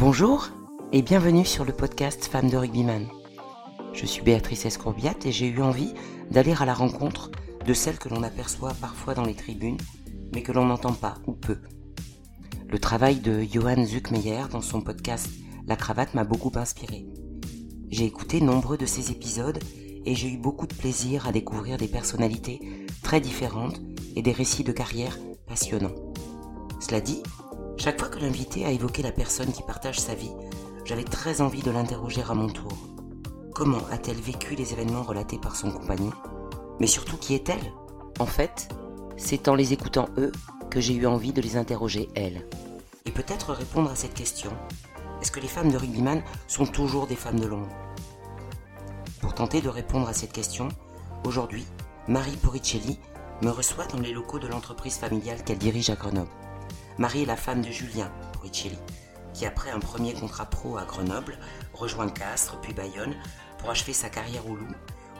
Bonjour et bienvenue sur le podcast Femmes de rugbyman. Je suis Béatrice Escourbiat et j'ai eu envie d'aller à la rencontre de celles que l'on aperçoit parfois dans les tribunes, mais que l'on n'entend pas ou peu. Le travail de Johan Zuckmeyer dans son podcast La cravate m'a beaucoup inspiré. J'ai écouté nombreux de ses épisodes et j'ai eu beaucoup de plaisir à découvrir des personnalités très différentes et des récits de carrière passionnants. Cela dit, chaque fois que l'invité a évoqué la personne qui partage sa vie, j'avais très envie de l'interroger à mon tour. Comment a-t-elle vécu les événements relatés par son compagnon? Mais surtout, qui est-elle? En fait, c'est en les écoutant eux que j'ai eu envie de les interroger elles. Et peut-être répondre à cette question. Est-ce que les femmes de rugbyman sont toujours des femmes de l'ombre? Pour tenter de répondre à cette question, aujourd'hui, Marie Poricelli me reçoit dans les locaux de l'entreprise familiale qu'elle dirige à Grenoble. Marie est la femme de Julien Poricelli, qui après un premier contrat pro à Grenoble, rejoint Castres puis Bayonne pour achever sa carrière au Loup,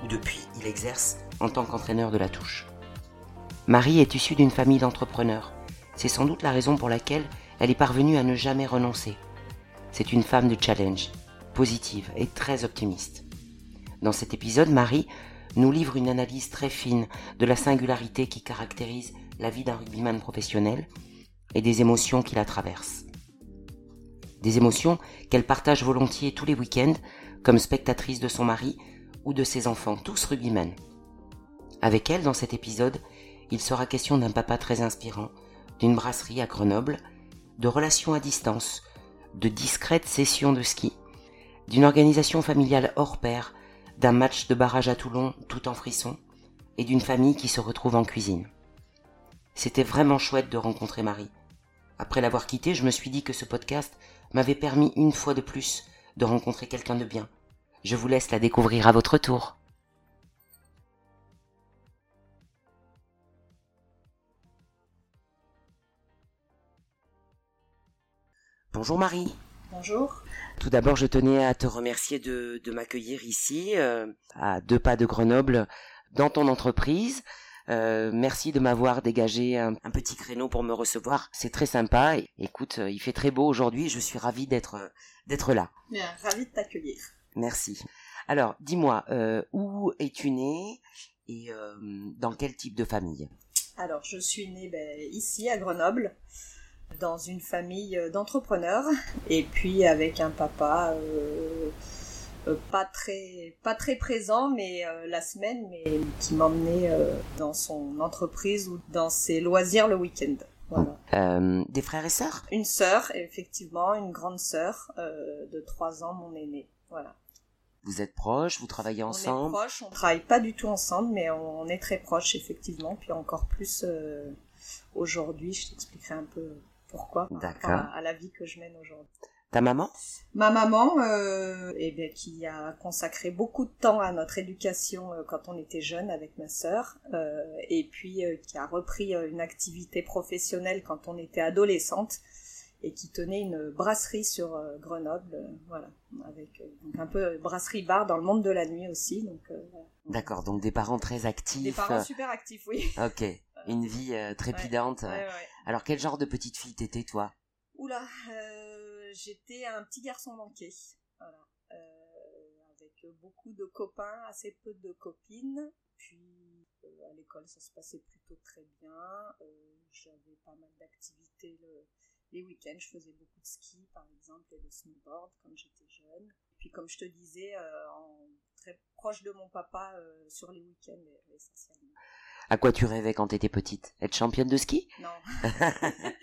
où depuis il exerce en tant qu'entraîneur de la touche. Marie est issue d'une famille d'entrepreneurs. C'est sans doute la raison pour laquelle elle est parvenue à ne jamais renoncer. C'est une femme de challenge, positive et très optimiste. Dans cet épisode, Marie nous livre une analyse très fine de la singularité qui caractérise la vie d'un rugbyman professionnel et des émotions qui la traversent. Des émotions qu'elle partage volontiers tous les week-ends comme spectatrice de son mari ou de ses enfants, tous rugbymen. Avec elle, dans cet épisode, il sera question d'un papa très inspirant, d'une brasserie à Grenoble, de relations à distance, de discrètes sessions de ski, d'une organisation familiale hors pair, d'un match de barrage à Toulon tout en frisson, et d'une famille qui se retrouve en cuisine. C'était vraiment chouette de rencontrer Marie. Après l'avoir quittée, je me suis dit que ce podcast m'avait permis une fois de plus de rencontrer quelqu'un de bien. Je vous laisse la découvrir à votre tour. Bonjour Marie. Bonjour. Tout d'abord, je tenais à te remercier de, de m'accueillir ici, euh, à deux pas de Grenoble, dans ton entreprise. Euh, merci de m'avoir dégagé un, un, petit créneau pour me recevoir. C'est très sympa. Écoute, euh, il fait très beau aujourd'hui. Je suis ravie d'être euh, d'être là. Bien, ravie de t'accueillir. Merci. Alors, dis-moi, euh, où es-tu née et euh, dans quel type de famille? Alors, je suis née ben, ici à Grenoble, dans une famille d'entrepreneurs, et puis avec un papa pas très pas très présent, mais euh, la semaine, mais qui m'emmenait euh, dans son entreprise ou dans ses loisirs le week-end. Voilà. Euh, Des frères et sœurs? Une sœur, effectivement, une grande sœur euh, de 3 ans, mon aînée. Voilà. Vous êtes proches, vous travaillez On est ensemble? proches, on travaille pas du tout ensemble, mais on, on est très proches, effectivement. Puis encore plus euh, aujourd'hui, je t'expliquerai un peu pourquoi, D'accord. à la vie que je mène aujourd'hui. Ta maman? Ma maman, euh, eh bien, qui a consacré beaucoup de temps à notre éducation euh, quand on était jeune avec ma sœur, euh, et puis qui a repris une activité professionnelle quand on était adolescente, et qui tenait une brasserie sur Grenoble, voilà, avec donc un peu brasserie-bar dans le monde de la nuit aussi, donc voilà. D'accord, donc des parents très actifs. des parents super actifs, oui. Ok, une vie trépidante. Ouais, ouais. Alors quel genre de petite fille t'étais toi? Oula, euh, j'étais un petit garçon manqué, voilà, euh, avec beaucoup de copains, assez peu de copines. Puis euh, à l'école, ça se passait plutôt très bien. Euh, J'avais pas mal d'activités le- les week-ends. Je faisais beaucoup de ski, par exemple, et de snowboard quand j'étais jeune. Et puis, comme je te disais, euh, en, très proche de mon papa euh, sur les week-ends, essentiellement. À quoi tu rêvais quand t'étais petite? Être championne de ski? Non.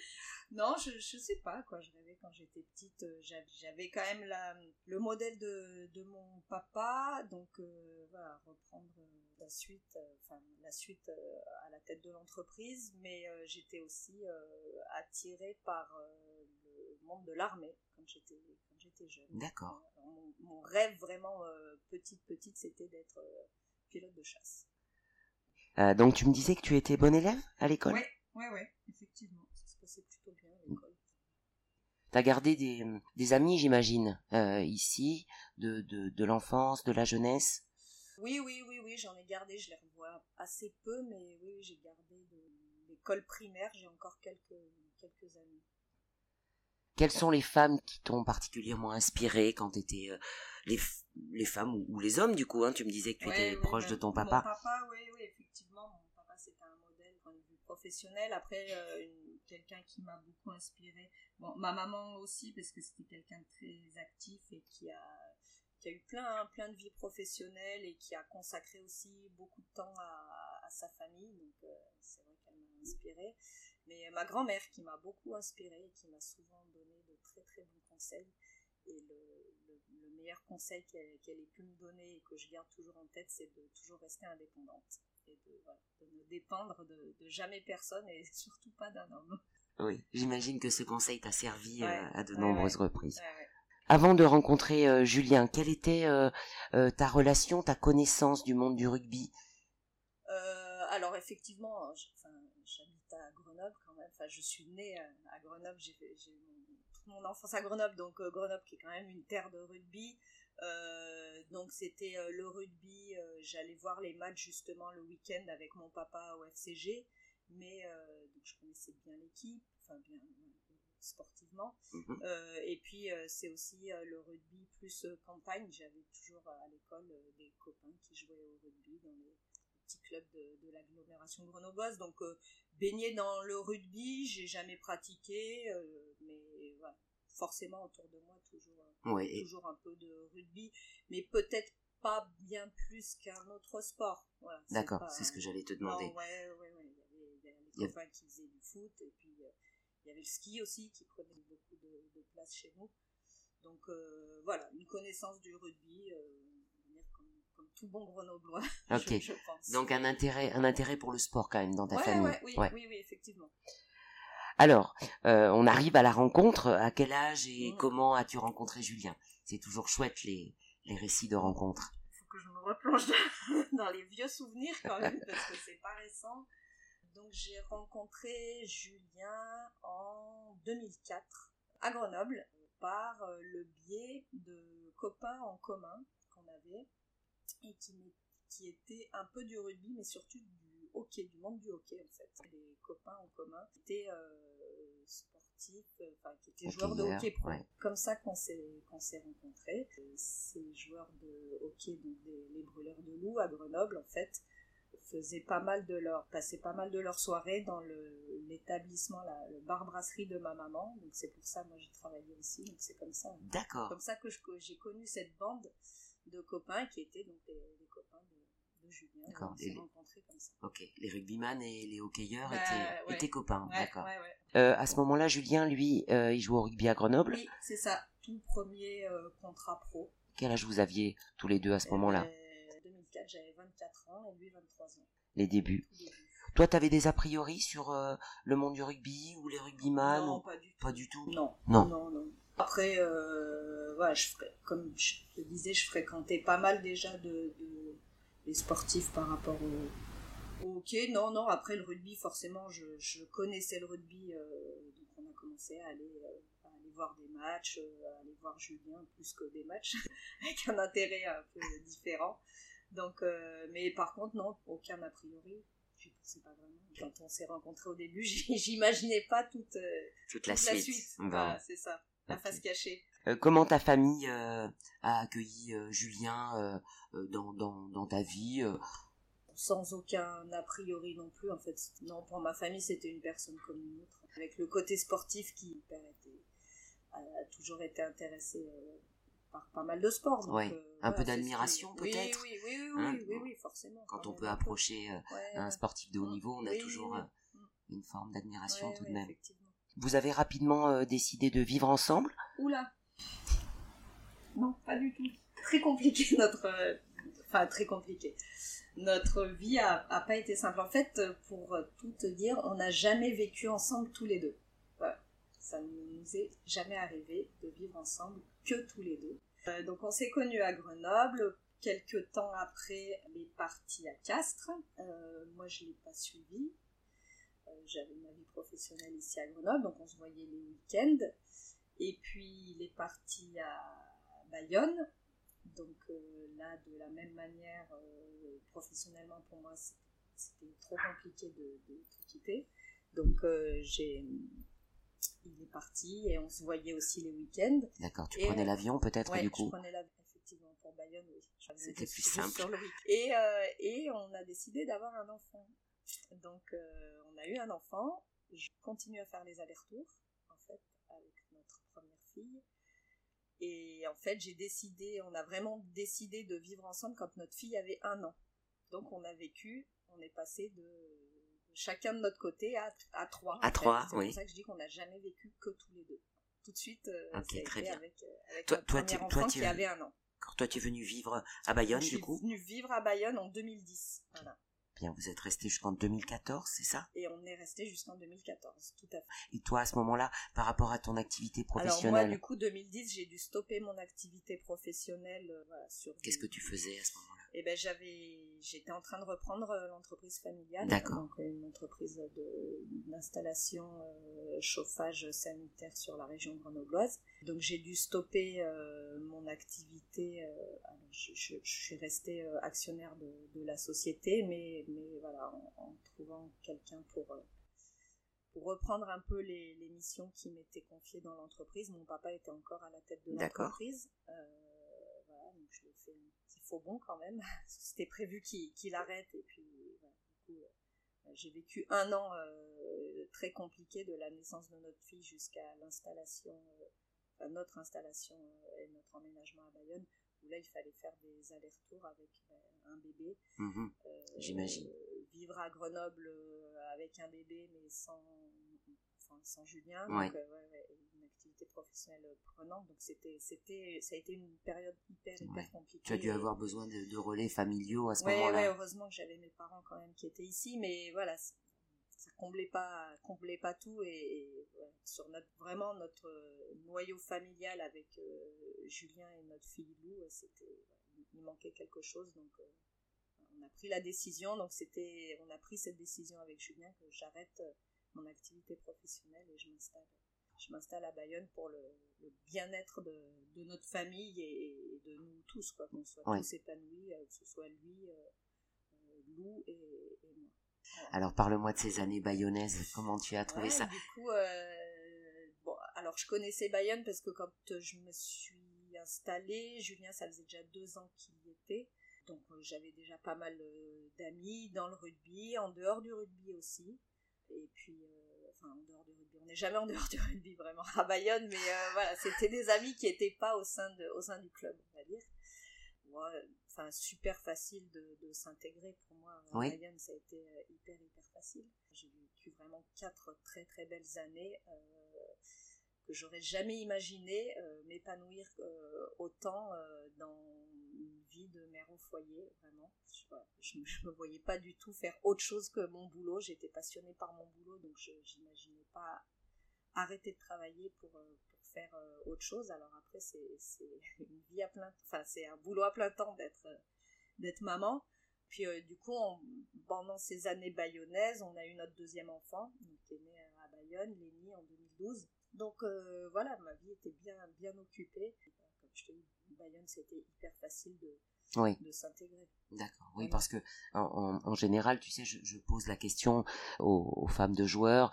non, je, je sais pas quoi. Je rêvais quand j'étais petite. euh, j'a- J'avais quand même la, le modèle de, de mon papa, donc euh, voilà, reprendre euh, la suite, euh, enfin la suite euh, à la tête de l'entreprise. Mais euh, j'étais aussi euh, attirée par euh, le monde de l'armée quand j'étais quand j'étais jeune. D'accord. Mon, mon rêve vraiment euh, petite petite, c'était d'être euh, pilote de chasse. Euh, donc tu me disais que tu étais bonne élève à l'école? Ouais, ouais, ouais, effectivement, passait plutôt bien à l'école. T'as gardé des, des amis, j'imagine, euh, ici, de, de, de l'enfance, de la jeunesse? Oui, oui, oui, oui, j'en ai gardé, je les revois assez peu, mais oui, j'ai gardé de l'école primaire, j'ai encore quelques, quelques amis. quelles sont les femmes qui t'ont particulièrement inspiré quand tu étais les, les femmes ou, les hommes du coup hein, Tu me disais que tu étais proche de ton papa. Mon papa, oui, oui, effectivement, mon papa c'était un modèle Après, quelqu'un qui m'a beaucoup inspiré. Bon, ma maman aussi parce que c'était quelqu'un de très actif et qui a qui a eu plein, plein de vie professionnelle et qui a consacré aussi beaucoup de temps à, sa famille. Donc, c'est vrai qu'elle m'a inspirée. Mais ma grand-mère qui m'a beaucoup inspirée et qui m'a souvent donné de très très bons conseils. Et le, le, meilleur conseil qu'elle ait pu me donner et que je garde toujours en tête, c'est de toujours rester indépendante et de, voilà, de ne dépendre de, de, jamais personne et surtout pas d'un homme. Oui, j'imagine que ce conseil t'a servi euh, à de nombreuses reprises. Avant de rencontrer euh, Julien, quelle était euh, ta relation, ta connaissance du monde du rugby? Alors effectivement, j'habite à Grenoble quand même. Enfin, je suis née à Grenoble. J'ai toute mon enfance à Grenoble, donc Grenoble qui est quand même une terre de rugby. Donc c'était le rugby. J'allais voir les matchs justement le week-end avec mon papa au FCG, mais donc je connaissais bien l'équipe, enfin bien sportivement. Mhm. Euh, et puis euh, c'est aussi euh, le rugby plus campagne. J'avais toujours à l'école des copains qui jouaient au rugby dans les petits clubs de, l'agglomération grenobloise. Donc baigner dans le rugby, j'ai jamais pratiqué, mais forcément autour de moi toujours, toujours un peu de rugby, mais peut-être pas bien plus qu'un autre sport. D'accord, c'est ce que j'allais te demander. ouais, ouais, ouais. Il y avait, des copains qui faisaient du foot et puis il y avait le ski aussi qui prenait beaucoup de, place chez nous. Donc euh, voilà, une connaissance du rugby, euh, comme, tout bon grenoblois, Ok. je, pense. Donc un intérêt, un intérêt pour le sport quand même dans ta famille. oui, oui, oui, effectivement. Alors, euh, on arrive à la rencontre. À quel âge et mmh. comment as-tu rencontré Julien? C'est toujours chouette les, les récits de rencontres. Il faut que je me replonge dans les vieux souvenirs quand même parce que c'est pas récent. Donc j'ai rencontré Julien en 2004 à Grenoble par euh, le biais de copains en commun qu'on avait et qui, qui étaient un peu du rugby mais surtout du hockey, du monde du hockey en fait. Des copains en commun qui étaient euh, sportifs, euh, enfin qui étaient joueurs de hockey pro. Comme ça qu'on s'est qu'on s'est rencontrés. Ces joueurs de hockey, donc les brûleurs de loups à Grenoble en fait, faisaient pas mal de leur passaient pas mal de leur soirée dans le l'établissement la le bar brasserie de ma maman donc c'est pour ça moi j'ai travaillé aussi donc c'est comme ça d'accord comme ça que j'ai connu cette bande de copains qui étaient donc les, copains de, Julien d'accord. on s'est rencontrés comme ça. Ok. Les rugbyman et les hockeyeurs bah, étaient, copains. D'accord. euh, à ce moment-là Julien lui euh, il joue au rugby à Grenoble. Oui c'est ça. Tout premier euh, contrat pro. Quel âge vous aviez tous les deux à ce moment-là 2004, j'avais 24 ans et lui 23 ans. Les débuts. Toi, tu avais des a priori sur le monde du rugby ou les rugbyman Non, pas, du tout. Non. Non. non, Après, je comme je te disais, je fréquentais pas mal déjà de, de sportifs par rapport au, hockey. Non, non, après le rugby, forcément, je, connaissais le rugby, euh, donc on a commencé à aller, à aller voir des matchs, à aller voir Julien plus que des matchs, avec un intérêt un peu différent. Donc, euh, mais par contre, non, aucun a priori. Je pensais pas vraiment. Quand on s'est rencontrés au début, j'imaginais pas toute, euh, toute, la, suite. c'est ça, la face cachée. Euh, comment ta famille a accueilli Julien dans, dans, dans ta vie sans aucun a priori non plus en fait non pour ma famille c'était une personne comme une autre avec le côté sportif qui a, toujours été intéressé pas mal de sports. ouais. Euh, un peu d'admiration peut-être. Oui, oui, oui, oui, oui, oui, forcément. Quand on peut approcher euh, un sportif de haut niveau, on a toujours euh, une forme d'admiration tout de même. Vous avez rapidement décidé de vivre ensemble? Oula Non, pas du tout. Très compliqué notre... Enfin, très compliqué. Notre vie a, pas été simple. En fait, pour tout te dire, on n'a jamais vécu ensemble tous les deux. Voilà. Ça ne nous est jamais arrivé de vivre ensemble que tous les deux. Euh, donc on s'est connus à Grenoble. Quelques temps après, il est parti à Castres. Euh, moi, je l'ai pas suivi. Euh, j'avais ma vie professionnelle ici à Grenoble, donc on se voyait les week-ends. Et puis il est parti à Bayonne. Donc là, de la même manière, professionnellement pour moi, c'était trop compliqué de, de tout quitter. Donc j'ai il est parti et on se voyait aussi les week-ends. D'accord, tu prenais l'avion peut-être du coup je prenais l'avion effectivement pour Bayonne, oui. C'était plus simple. et, euh, et on a décidé d'avoir un enfant. Donc euh, on a eu un enfant, je continue à faire les allers-retours en fait avec notre première fille. Et en fait, j'ai décidé, on a vraiment décidé de vivre ensemble quand notre fille avait un an. Donc on a vécu, on est passé de chacun de notre côté à, à trois. À trois, oui. C'est pour ça que je dis qu'on n'a jamais vécu que tous les deux. Tout de suite, euh, très bien. avec, euh, avec toi, notre premier enfant qui avait un an. Quand toi, tu es venu vivre à Bayonne, du coup Je suis venu vivre à Bayonne en 2010. Voilà. Bien, vous êtes resté jusqu'en 2014, c'est ça? Et on est resté jusqu'en 2014, tout à fait. Et toi, à ce moment-là, par rapport à ton activité professionnelle Alors moi, du coup, 2010, j'ai dû stopper mon activité professionnelle. Euh, voilà, sur. Qu'est-ce que tu faisais à ce moment-là? Eh ben, j'avais, j'étais en train de reprendre euh, l'entreprise familiale. Donc une entreprise d'installation euh, chauffage sanitaire sur la région grenobloise. Donc j'ai dû stopper euh, mon activité. Euh, alors, je, je, je, suis restée actionnaire de, de, la société, mais, mais voilà, en, en trouvant quelqu'un pour, pour reprendre un peu les, les missions qui m'étaient confiées dans l'entreprise. Mon papa était encore à la tête de l'entreprise. voilà, donc je l'ai fait un petit faux bon quand même. C'était prévu qu'il qu arrête et puis voilà, du coup j'ai vécu un an euh, très compliqué de la naissance de notre fille jusqu'à l'installation, euh, enfin, notre installation euh, et notre emménagement à Bayonne, où là il fallait faire des allers-retours avec un bébé. Mmh, J'imagine. vivre à Grenoble avec un bébé mais sans, enfin, sans Julien. Ouais. Donc, ouais, ouais, une activité professionnelle prenante. Donc c'était, c'était, ça a été une période hyper, hyper ouais. compliquée. Tu as dû avoir besoin de, de relais familiaux à ce ouais, moment-là. Ouais, heureusement que j'avais mes parents quand même qui étaient ici, mais voilà, ça comblait pas, comblait pas tout et, sur notre, vraiment notre noyau familial avec euh, Julien et notre fille Lou, c'était, il manquait quelque chose, donc euh, on a pris la décision, donc c'était, on a pris cette décision avec Julien que j'arrête mon activité professionnelle et je m'installe je m'installe à Bayonne pour le, le bien-être de, de, notre famille et, et, de nous tous, quoi, qu'on soit tous épanouis, euh, que ce soit lui, euh, Lou et, et moi. Voilà. Alors parle-moi de ces années bayonnaises, comment tu as trouvé ouais, ça Du coup, euh, bon, alors je connaissais Bayonne parce que quand je me suis installée, Julien, ça faisait déjà deux ans qu'il y était. Donc j'avais déjà pas mal d'amis dans le rugby, en dehors du rugby aussi. Et puis, euh, enfin, en dehors du rugby, on n'est jamais en dehors du rugby vraiment à Bayonne, mais euh, voilà, c'était des amis qui n'étaient pas au sein, de, au sein du club, on va dire. Moi, enfin, super facile de, de s'intégrer pour moi. À oui. Bayonne, ça a été euh, hyper, hyper facile. J'ai vécu vraiment quatre très, très belles années euh, que j'aurais jamais imaginé euh, m'épanouir autant dans de mère au foyer, vraiment. Je, je, me voyais pas du tout faire autre chose que mon boulot. J'étais passionnée par mon boulot, donc je n'imaginais pas arrêter de travailler pour, pour faire autre chose. Alors après, c'est une vie à plein, enfin c'est un boulot à plein temps d'être d'être maman. Puis euh, du coup, pendant ces années bayonnaises, on a eu notre deuxième enfant, qui est né à Bayonne, Lénie, en 2012. Donc euh, voilà, ma vie était bien bien occupée. Comme je te Bayonne, c'était hyper facile de oui. de s'intégrer. D'accord, oui, parce que en, en, général, tu sais, je, je pose la question aux, aux, femmes de joueurs,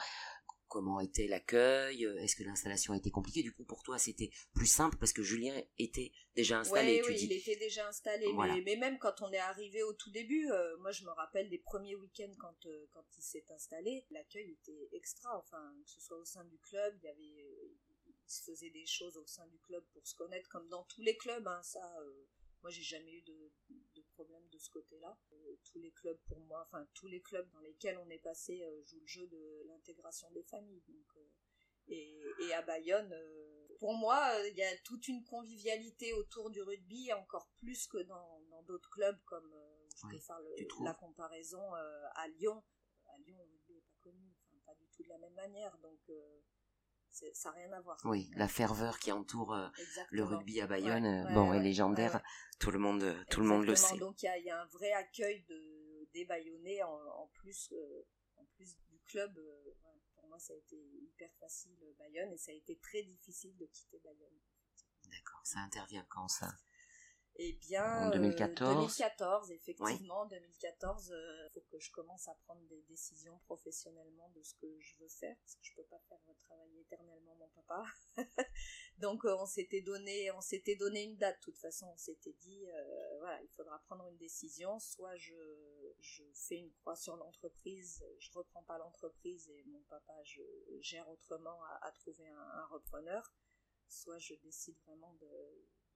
comment était l'accueil, est-ce que l'installation était compliquée, du coup pour toi c'était plus simple parce que Julien était déjà installé. Ouais, tu oui, dis. il était déjà installé, voilà. mais, mais, même quand on est arrivé au tout début, euh, moi je me rappelle des premiers week-ends quand, euh, quand il s'est installé, l'accueil était extra, enfin que ce soit au sein du club, il y avait, euh, il se faisait des choses au sein du club pour se connaître comme dans tous les clubs, hein, ça euh, moi, j'ai jamais eu de, de, problème de ce côté-là. Euh, tous les clubs, pour moi, enfin, tous les clubs dans lesquels on est passé euh, jouent le jeu de l'intégration des familles. Donc, euh, et, et, à Bayonne, pour moi, il y a toute une convivialité autour du rugby, encore plus que dans d'autres clubs, comme je oui, peux faire le, la comparaison à Lyon. À Lyon, le rugby n'est pas connu, enfin, pas du tout de la même manière. Donc, ça n'a rien à voir. Oui, la ferveur qui entoure euh, le rugby à Bayonne, ouais, ouais, bon, ouais, est légendaire. Tout le monde, tout le monde le sait. Donc il y, y a, un vrai accueil de des Bayonnais en, en plus, euh, en plus du club. Euh, pour moi, ça a été hyper facile Bayonne et ça a été très difficile de quitter Bayonne. D'accord, ça intervient quand ça? Eh bien, en 2014. 2014, effectivement, 2014, il faut que je commence à prendre des décisions professionnellement de ce que je veux faire, parce que je peux pas faire travailler éternellement mon papa. Donc on s'était donné, on s'était donné une date. De toute façon, on s'était dit, voilà, il faudra prendre une décision. Soit je, je fais une croix sur l'entreprise, je reprends pas l'entreprise et mon papa je gère autrement à, trouver un, un repreneur. Soit je décide vraiment de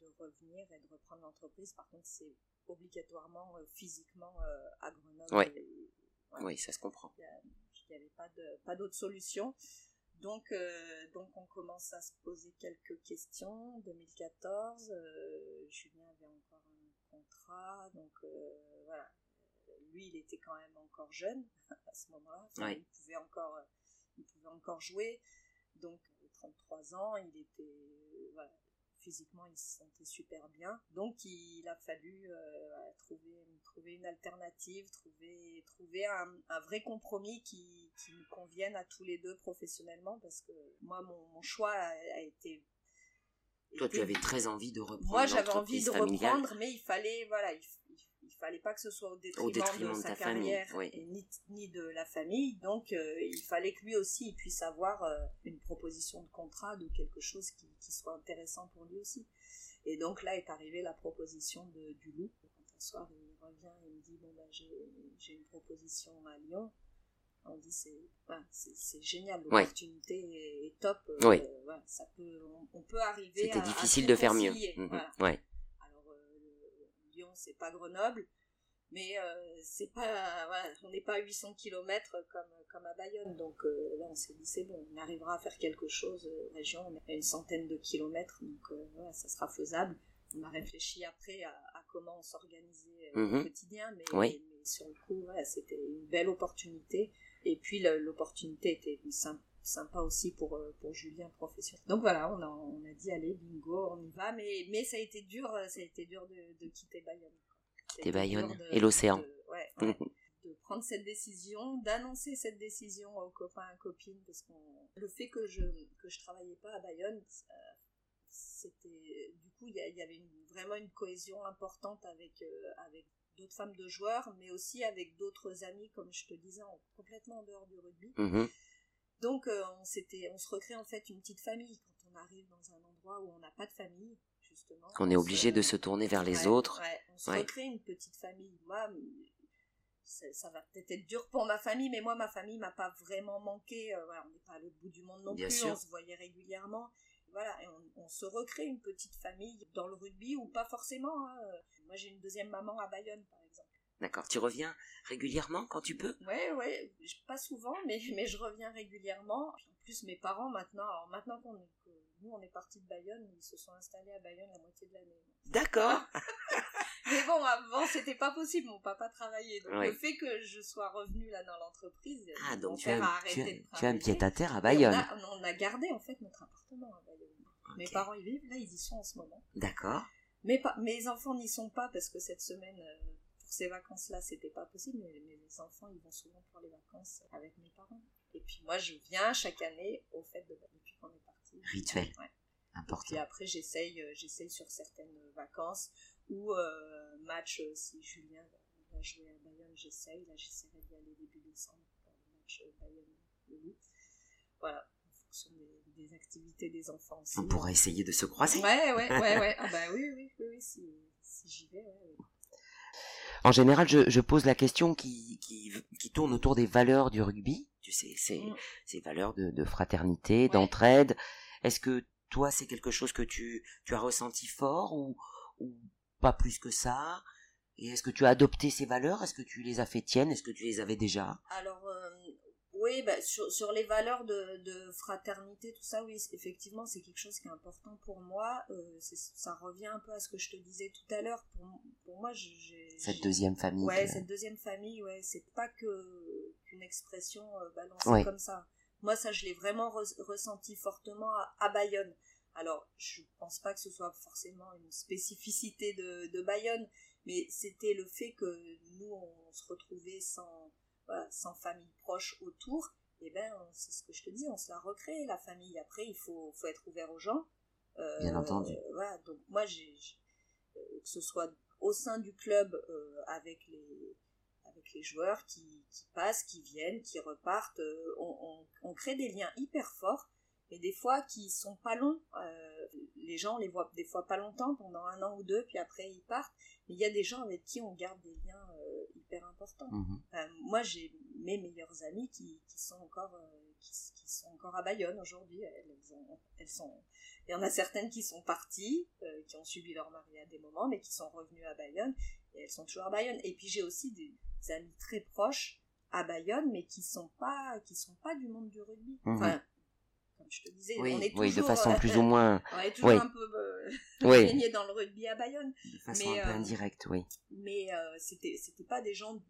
de revenir et de reprendre l'entreprise. Par contre, c'est obligatoirement euh, physiquement euh, à Grenoble. Oui, ça se comprend. Il n'y avait pas pas d'autre solution. Donc, euh, donc on commence à se poser quelques questions. 2014, Julien avait encore un contrat, donc voilà. Lui, il était quand même encore jeune à ce moment-là. Il pouvait encore, il pouvait encore jouer. Donc, 33 ans, il était, voilà, physiquement il se sentait super bien. Donc il a fallu euh, trouver, trouver une alternative, trouver, trouver un, vrai compromis qui, qui, nous convienne à tous les deux professionnellement parce que moi mon, choix a, été... Toi tu avais très envie de reprendre. Moi j'avais envie de reprendre mais il fallait, voilà, il, fallait pas que ce soit au détriment, de, sa carrière ni, de la famille. Donc, euh, il fallait que lui aussi il puisse avoir euh, une proposition de contrat de quelque chose qui, soit intéressant pour lui aussi. Et donc là est arrivée la proposition de, du loup. Quand un soir il revient et me dit bon ben j'ai une proposition à Lyon. On dit c'est génial, l'opportunité est, top. Euh, ça peut, on, peut arriver. C'était difficile de faire mieux. Mhm. Ouais c'est pas Grenoble, mais euh, c'est pas, on n'est pas à 800 km comme, comme à Bayonne, donc euh, là on s'est dit c'est bon, on arrivera à faire quelque chose, euh, région, on est à une centaine de kilomètres, donc ça sera faisable. On a réfléchi après à, comment s'organiser au mhm. quotidien, mais, sur le coup, c'était une belle opportunité. Et puis l'opportunité était simple sympa aussi pour, euh, pour Julien professionnel. Donc voilà, on a, on a dit allez, bingo, on y va, mais, mais ça a été dur, euh, ça a été dur de, de quitter Bayonne. Quitter Bayonne et l'océan. Ouais, de prendre cette décision, d'annoncer cette décision aux copains et copines, parce que le fait que je que je travaillais pas à Bayonne, euh, c'était du coup il y, avait vraiment une cohésion importante avec avec d'autres femmes de joueurs, mais aussi avec d'autres amis, comme je te disais, complètement en dehors du rugby. Mm-hmm. Donc euh, on, s'était, on se recrée en fait une petite famille quand on arrive dans un endroit où on n'a pas de famille, justement. Qu'on est obligé de se tourner vers les autres. on se recrée une petite famille. Moi, ça, va peut-être être dur pour ma famille, mais moi, ma famille m'a pas vraiment manqué. Euh, on n'est pas à l'autre bout du monde non plus, on se voyait régulièrement. Voilà, et on, se recrée une petite famille dans le rugby ou pas forcément. Hein. Moi, j'ai une deuxième maman à Bayonne, par exemple. D'accord. Tu reviens régulièrement quand tu peux? Ouais, ouais. Pas souvent, mais, mais je reviens régulièrement. En plus, mes parents, maintenant, alors maintenant qu'on est, que nous, on est partis de Bayonne, ils se sont installés à Bayonne la moitié de l'année. D'accord. mais bon, avant, c'était pas possible. Mon papa travaillait. Donc, le fait que je sois revenue là dans l'entreprise, ah, donc tu as, tu, as, tu as un pied à terre à Bayonne. On a, gardé, en fait, notre appartement à Bayonne. Mes parents y vivent, là, ils y sont en ce moment. D'accord. Mes, mes enfants n'y sont pas parce que cette semaine, euh, ces vacances-là, c'était pas possible, mais mes enfants, ils vont souvent pour les vacances avec mes parents. Et puis moi, je viens chaque année au fait de, depuis qu'on est parti. Rituel. Important. Et après, j'essaye, euh, j'essaye sur certaines vacances ou euh, match, euh, si Julien va jouer à Bayonne, j'essaye. Là, j'essaierai d'y aller début décembre pour le match Bayonne-Louis. Voilà en fonction des, activités des enfants aussi. On pourra essayer de se croiser. Ouais, ouais, ouais, ouais. Ah bah oui, oui, oui, oui si, si j'y vais, ouais, en général, je, pose la question qui, qui, tourne autour des valeurs du rugby. Tu sais, ces, mm. ces valeurs de, fraternité, d'entraide. Est-ce que toi, c'est quelque chose que tu, tu as ressenti fort ou, ou pas plus que ça? Et est-ce que tu as adopté ces valeurs? Est-ce que tu les as fait tiennes? Est-ce que tu les avais déjà? Alors, euh, oui, bah, sur, sur, les valeurs de, de, fraternité, tout ça, oui, effectivement, c'est quelque chose qui est important pour moi. Euh, ça revient un peu à ce que je te disais tout à l'heure. Pour, pour, moi, j'ai... Cette deuxième famille. Ouais, cette deuxième famille, ouais, c'est pas que qu'une expression euh, balancée comme ça. Moi, ça, je l'ai vraiment ressenti fortement à, Bayonne. Alors, je pense pas que ce soit forcément une spécificité de, de Bayonne, mais c'était le fait que nous, on se retrouvait sans sans famille proche autour, eh ben c'est ce que je te dis, on se la recrée la famille. Après, il faut, faut être ouvert aux gens. Euh, Bien entendu. voilà, donc moi j'ai que ce soit au sein du club avec les avec les joueurs qui, qui, passent, qui viennent, qui repartent. On, on, crée des liens hyper forts, mais des fois qui sont pas longs. les gens les voient des fois pas longtemps, pendant un an ou deux, puis après ils partent. Mais il y a des gens avec qui on garde des liens hyper importants. Mhm. moi, j'ai mes meilleures amies qui, qui sont encore qui, sont encore à Bayonne aujourd'hui. Elles, sont, il y en a certaines qui sont parties, euh, qui ont subi leur mari à des moments, mais qui sont revenues à Bayonne et elles sont toujours à Bayonne. Et puis j'ai aussi des amis très proches à Bayonne, mais qui sont pas, qui sont pas du monde du rugby. Mhm. Enfin, je te disais, oui, on est toujours, oui, de façon plus ou moins, on est toujours un peu euh, Oui. dans le rugby à Bayonne. de façon Mais, un peu euh, indirecte, oui. mais euh, c'était c'était pas des gens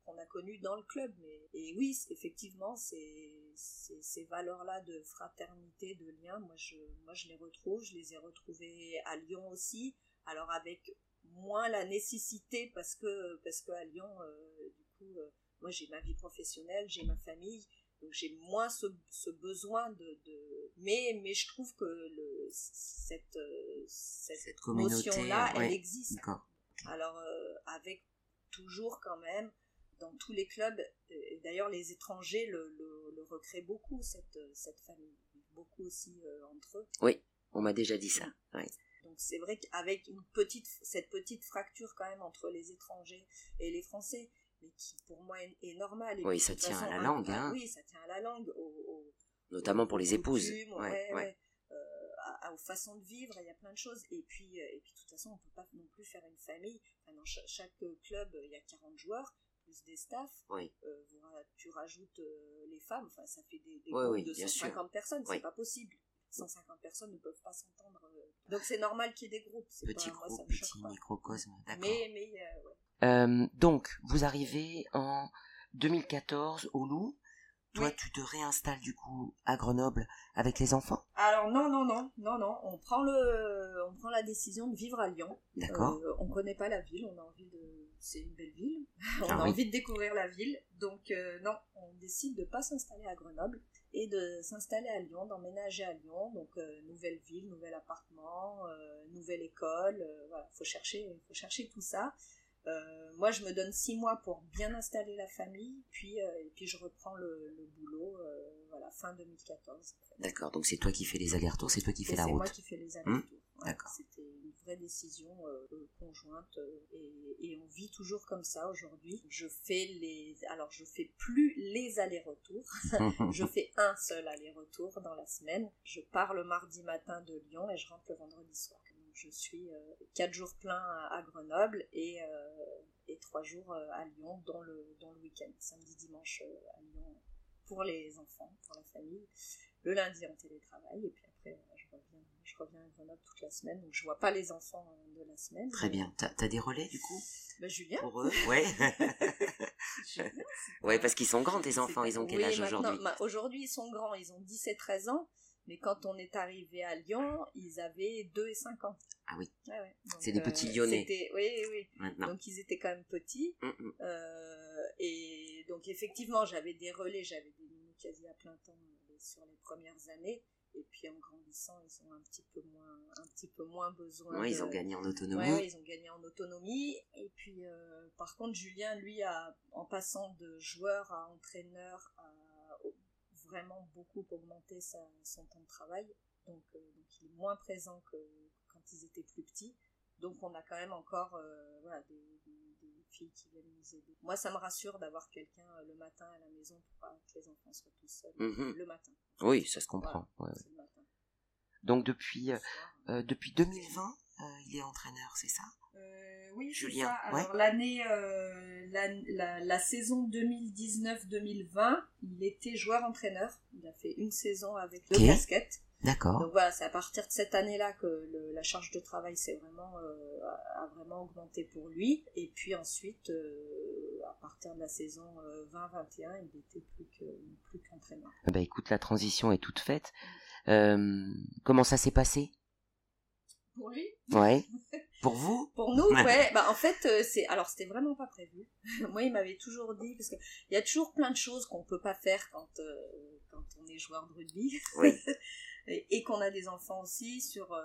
qu'on a connus dans le club mais et oui effectivement ces valeurs là de fraternité de lien moi je moi je les retrouve je les ai retrouvées à Lyon aussi alors avec moins la nécessité parce que parce que à Lyon euh, du coup euh, moi j'ai ma vie professionnelle j'ai ma famille donc j'ai moins ce, ce besoin de, de mais mais je trouve que le cette cette, Cette communauté, notion là ouais. elle existe alors euh, avec toujours quand même dans tous les clubs, euh, d'ailleurs les étrangers le, le, le recréent beaucoup cette, cette famille, beaucoup aussi euh, entre eux. On m'a déjà dit ça. ouais. Donc c'est vrai qu'avec une petite, cette petite fracture quand même entre les étrangers et les Français, mais qui pour moi est, est normale. Et Oui, ça tient à la langue, hein. Oui, ça tient à la langue, au- au, Notamment pour les épouses. coutumes, Ouais, ouais. Euh, à- à- aux façons de vivre, il y a plein de choses. Et puis, euh, et puis de toute façon, on peut pas non plus faire une famille. Enfin, dans cha- chaque club, il y a 40 joueurs, plus des staffs. Oui. Euh, tu rajoutes euh, les femmes, enfin, ça fait des, des Ouais, groupes oui, de bien 150 personnes, Oui. c'est pas possible. 150 personnes ne peuvent pas s'entendre. euh. Donc c'est normal qu'il y ait des groupes. Petit pas, groupe, petit microcosme. D'accord. Mais, mais euh, ouais. Euh, donc, vous arrivez en 2014 au Loup. Toi, Oui. tu te réinstalles du coup à Grenoble avec les enfants? Alors non, non, non, non, non. On prend le, on prend la décision de vivre à Lyon. D'accord. Euh, on connaît pas la ville, on a envie de, c'est une belle ville. on Ah a oui. envie de découvrir la ville. Donc euh, non, on décide de pas s'installer à Grenoble et de s'installer à Lyon, d'emménager à Lyon. Donc euh, nouvelle ville, nouvel appartement, nouvelle école. voilà, faut chercher, faut chercher tout ça. Euh, moi, je me donne six mois pour bien installer la famille, puis euh, et puis je reprends le, le boulot, euh, voilà, fin 2014. en fait. D'accord. Donc c'est toi qui fais les allers-retours, c'est toi qui Et fais la c'est route. moi qui fais les allers-retours. Ouais, d'accord. C'était une vraie décision euh, euh, conjointe et, et on vit toujours comme ça aujourd'hui. Je fais les, alors je fais plus les allers-retours. je fais un seul aller-retour dans la semaine. Je pars le mardi matin de Lyon et je rentre le vendredi soir. Je suis euh, quatre jours pleins à, à Grenoble et euh, et trois jours euh, à Lyon, dans le dans le week-end, samedi dimanche à Lyon pour les enfants, pour la famille le lundi en télétravail et puis après je reviens, je reviens à Grenoble toute la semaine donc je vois pas les enfants de la semaine. Très bien. T'as as des relais du coup? Ben, Julien. pour eux Ouais. Julien, ouais, parce qu'ils sont grands tes enfants. Ils ont quel oui, âge aujourd'hui? Aujourd'hui ils sont grands, ils ont 10 et 13 ans. Mais quand on est arrivé à Lyon, ils avaient 2 et 5 ans. Ah oui. Ouais. C'est des euh, petits Lyonnais. Oui, oui, oui. Maintenant. Donc ils étaient quand même petits. Hum, hum. Euh, et donc effectivement, j'avais des relais, j'avais des minous quasi à plein temps euh, sur les premières années. Et puis en grandissant, ils ont un petit peu moins, un petit peu moins besoin. De- ils ont gagné en autonomie. Ouais, ils ont gagné en autonomie. Et puis, euh, par contre, Julien, lui, a, en passant de joueur à entraîneur, vraiment beaucoup augmenté sa- son temps de travail. Donc, euh, donc, il est moins présent que quand ils étaient plus petits. Donc, on a quand même encore euh, voilà, des, des- des filles qui viennent nous aider. Moi, ça me rassure d'avoir quelqu'un euh, le matin à la maison pour pas que les enfants soient tous seuls. Mhm. Le matin. Oui, ça se comprend. Voilà, ouais, ouais. c'est le matin. Donc depuis euh, euh, depuis 2020, euh, il est entraîneur, c'est ça? Euh, oui, Julien, ça. ouais. L'année, la, la, la saison 2019-2020, il était joueur-entraîneur. Il a fait une saison avec deux Ok. casquettes. D'accord. Donc voilà, c'est à partir de cette année-là que le- la charge de travail s'est vraiment euh, a a vraiment augmenté pour lui. Et puis ensuite, euh, à partir de la saison euh, 20-21, il était plus que plus qu'entraîneur. Ah Bah écoute, la transition est toute faite. Euh, comment ça s'est passé? Pour lui? Ouais. Pour vous Pour nous, Ouais. ouais, bah en fait, euh, c'est alors c'était vraiment pas prévu. Moi, il m'avait toujours dit parce que il y a toujours plein de choses qu'on peut pas faire quand euh, quand on est joueur de rugby Oui. et, et qu'on a des enfants aussi sur euh,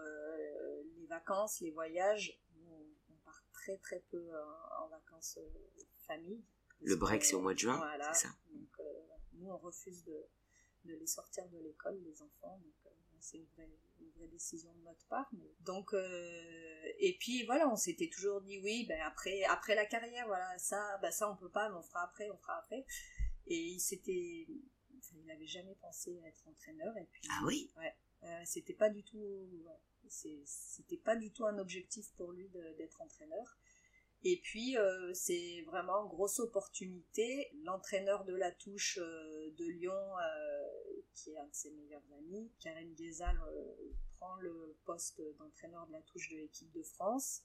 les vacances, les voyages. On, très très peu en vacances famille. Le break, c'est au mois de juin, voilà. ça Donc, nous, on refuse de, de, les sortir de l'école, les enfants. Donc, c'est une vraie, une vraie, décision de notre part. Mais... Donc, et puis voilà, on s'était toujours dit oui, ben après, après la carrière, voilà, ça, ben ça on peut pas, mais on fera après, on fera après. Et il s'était, il n'avait jamais pensé à être entraîneur. Et puis, ah oui? Ouais. Euh, c'était pas du tout, ouais, c'était pas du tout un objectif pour lui d'être entraîneur. Et puis euh, c'est vraiment grosse opportunité. L'entraîneur de la touche euh, de Lyon, euh, qui est un de ses meilleurs amis, Karim Ghezal, euh, prend le poste d'entraîneur de la touche de l'équipe de France.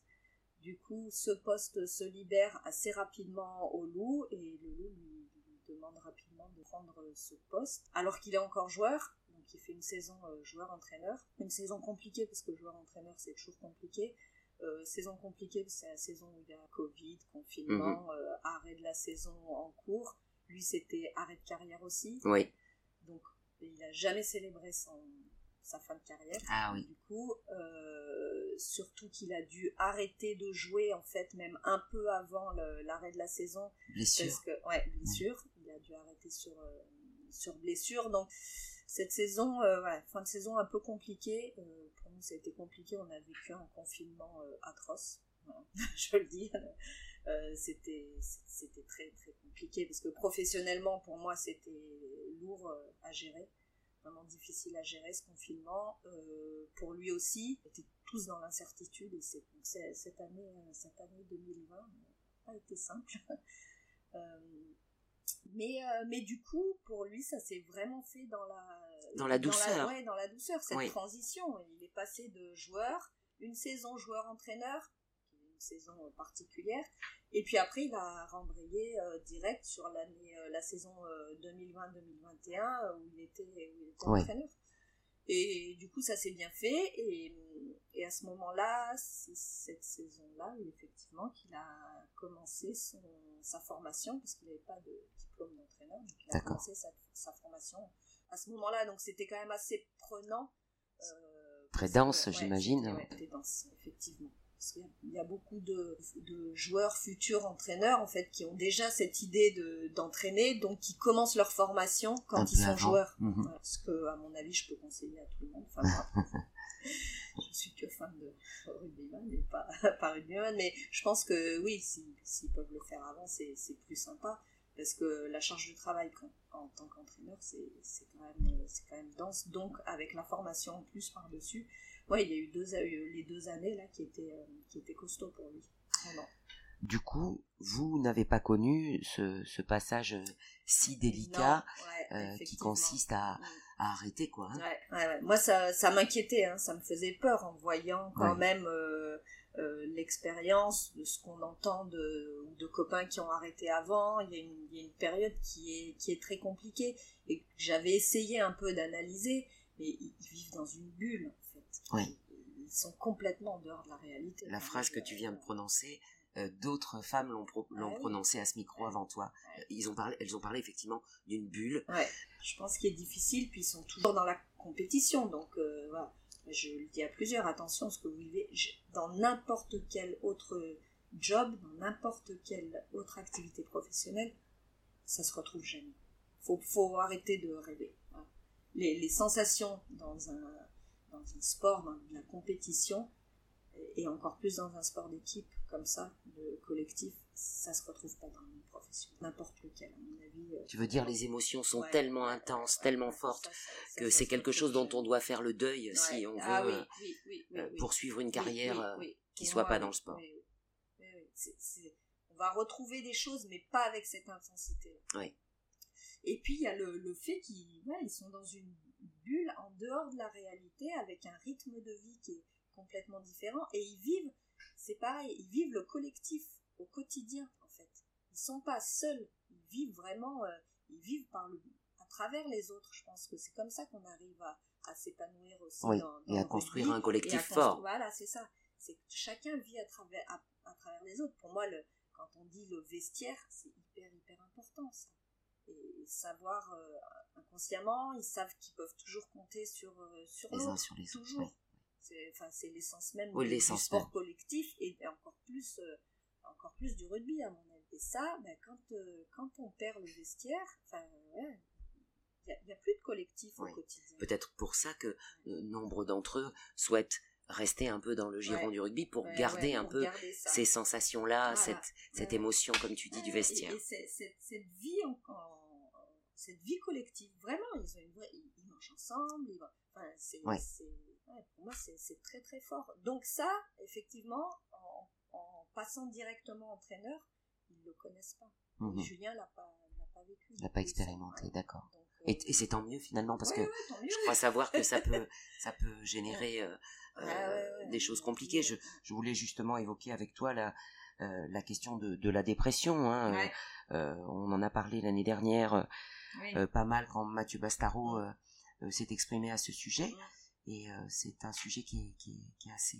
Du coup, ce poste se libère assez rapidement au Loup et le Loup lui, lui demande rapidement de prendre ce poste, alors qu'il est encore joueur. Donc, il fait une saison euh, joueur-entraîneur. Une saison compliquée parce que joueur-entraîneur c'est toujours compliqué. Euh, saison compliquée parce que c'est la saison où il y a Covid, confinement, Mhm. euh, arrêt de la saison en cours. Lui, c'était arrêt de carrière aussi. Oui. Donc, il a jamais célébré son, sa fin de carrière. Ah oui. Du coup, euh, surtout qu'il a dû arrêter de jouer, en fait, même un peu avant l'arrêt de la saison. Blessure. Parce que, ouais, blessure. Il a dû arrêter sur, euh, sur blessure. Donc, cette saison, euh, ouais, fin de saison un peu compliquée. Euh, pour nous, ça a été compliqué. On a vécu un confinement euh, atroce. Voilà. Je le dis. Euh, c'était c'était très très compliqué parce que professionnellement pour moi c'était lourd euh, à gérer vraiment difficile à gérer ce confinement euh, pour lui aussi on était tous dans l'incertitude et c'est donc c'est- cette année euh, cette année 2020 n'a pas été simple mais mais du coup pour lui ça s'est vraiment fait dans la Dans la douceur. ouais, dans la douceur cette Oui. transition il est passé de joueur une saison joueur entraîneur une saison euh, particulière et puis après il a rembrayé euh, direct sur l'année euh, la saison 2020-2021 où il était, où il était Ouais. entraîneur et du coup, ça s'est bien fait. Et, et à ce moment-là, c'est cette saison-là, effectivement, qu'il a commencé son, sa formation, parce qu'il n'avait pas de diplôme d'entraîneur. Donc, il a commencé sa, sa formation à ce moment-là. Donc, c'était quand même assez prenant. euh, Très dense, j'imagine. Ouais, très dense, effectivement. Parce qu'il y a- il y a beaucoup de, de joueurs futurs entraîneurs, en fait, qui ont déjà cette idée de- d'entraîner, donc qui commencent leur formation quand ils sont avant. joueurs. Voilà, ce que, à mon avis, je peux conseiller à tout le monde. Enfin, moi, je suis que fan de rugbyman, mais pas, pas rugbyman, mais je pense que oui, si- s'ils peuvent le faire avant, c'est plus sympa. Parce que la charge de travail quand- en tant qu'entraîneur, c'est quand, même- quand même dense. Donc, avec la formation en plus par-dessus, ouais, il y a eu deux, eu les deux années là qui étaient, euh, qui étaient costauds pour lui. Vraiment. Du coup, vous n'avez pas connu ce, ce passage euh, si délicat Non, ouais, euh, qui consiste à, Mm. à arrêter, quoi. hein. Ouais, ouais, ouais. Moi, ça, ça m'inquiétait, hein, ça me faisait peur en voyant quand même euh, euh, l'expérience de ce qu'on entend de, copains qui ont arrêté avant. Il y, a une, il y a une période qui est, qui est très compliquée et que j'avais essayé un peu d'analyser, mais ils, vivent dans une bulle fait. Ouais. Ils sont complètement en dehors de la réalité. La phrase que tu viens de prononcer, euh, d'autres femmes l'ont pro- Ah oui. prononcée à ce micro avant toi. Ouais. Euh, Ils ont parlé, elles ont parlé effectivement d'une bulle. Ouais, je pense qu'il est difficile, puis ils sont toujours dans la compétition, donc euh, voilà. Je le dis à plusieurs, attention, ce que vous vivez je- dans n'importe quel autre job, dans n'importe quelle autre activité professionnelle, ça se retrouve jamais. Faut, faut arrêter de rêver. voilà. Les, les sensations dans un, dans un sport, dans la compétition, et- encore plus dans un sport d'équipe comme ça, de collectif, ça se retrouve pas dans le monde professionnel, n'importe lequel, à mon avis. euh, Tu veux dire, les émotions sont Ouais, tellement intenses, ouais, tellement fortes, ça, ça, ça, que c'est quelque chose dont on doit faire le deuil si on veut Ah oui, euh, oui, oui, oui, euh, poursuivre une carrière qui Pour soit pas dans le sport. On va retrouver des choses, mais pas avec cette intensité. Et puis il y a le, le fait qu'ils ils sont dans une bulle en dehors de la réalité, avec un rythme de vie qui est complètement différent, et ils vivent, c'est pareil, ils vivent le collectif au quotidien en fait. Ils sont pas seuls, ils vivent vraiment, euh, ils vivent par le, à travers les autres. Je pense que c'est comme ça qu'on arrive à, à s'épanouir aussi Oui, dans, et dans à le construire un collectif et à fort. Voilà, c'est ça. C'est que chacun vit à travers, à, à travers les autres. Pour moi, le, quand on dit le vestiaire, c'est hyper, hyper important, ça. Et savoir, euh, inconsciemment, ils savent qu'ils peuvent toujours compter sur, euh, sur les uns sur les autres. Toujours. oui. C'est, enfin, c'est l'essence même Oui, du, sport même. collectif et encore plus euh, encore plus du rugby à mon avis. Et ça, ben, quand, quand on perd le vestiaire, enfin, il n'y a, plus de collectif au quotidien. Peut-être pour ça que nombre d'entre eux souhaitent rester un peu dans le giron du rugby pour garder un peu ces sensations-là, cette, cette émotion, comme tu dis, du vestiaire. Et, cette, vie cette vie collective, vraiment, ils, ont une vraie, ils, mangent ensemble, enfin, c'est, pour moi, c'est très très fort. Donc ça, effectivement, en, passant directement entraîneur, ils ne le connaissent pas. Mmh Julien l'a pas, pas vécu. Il l'a pas expérimenté, d'accord. Euh, et, c'est tant mieux finalement parce que je crois savoir que ça peut, ça peut générer euh, euh, des choses compliquées. Je, je, voulais justement évoquer avec toi la, la question de, de la dépression. Hein. on en a parlé l'année dernière pas mal quand Mathieu Bastaro s'est exprimé à ce sujet. Et c'est un sujet qui est, qui, est, qui est, assez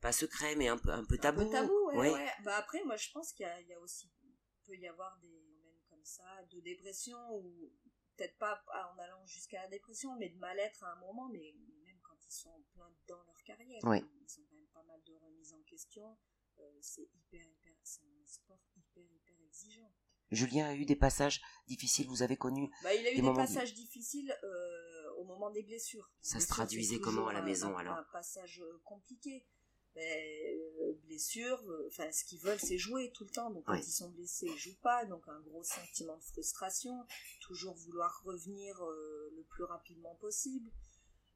pas secret mais un peu un peu tabou. Un peu tabou, ouais. ouais. Bah après, moi je pense qu'il y, y, a aussi peut y avoir des domaines comme ça de dépression ou peut-être pas en allant jusqu'à la dépression, mais de mal-être à un moment, mais même quand ils sont en plein dans leur carrière, ils ont quand même pas mal de remises en question. Euh, c'est hyper, hyper, c'est un sport hyper, hyper exigeant. Julien a eu des passages difficiles, vous avez connu bah, Il a eu des, passages difficiles euh, au moment des blessures. Ça se traduisait comment à la maison alors Un passage euh, compliqué. Ben, euh, blessure, enfin ce qu'ils veulent c'est jouer tout le temps, donc quand ils sont blessés ils jouent pas, donc un gros sentiment de frustration, toujours vouloir revenir euh, le plus rapidement possible.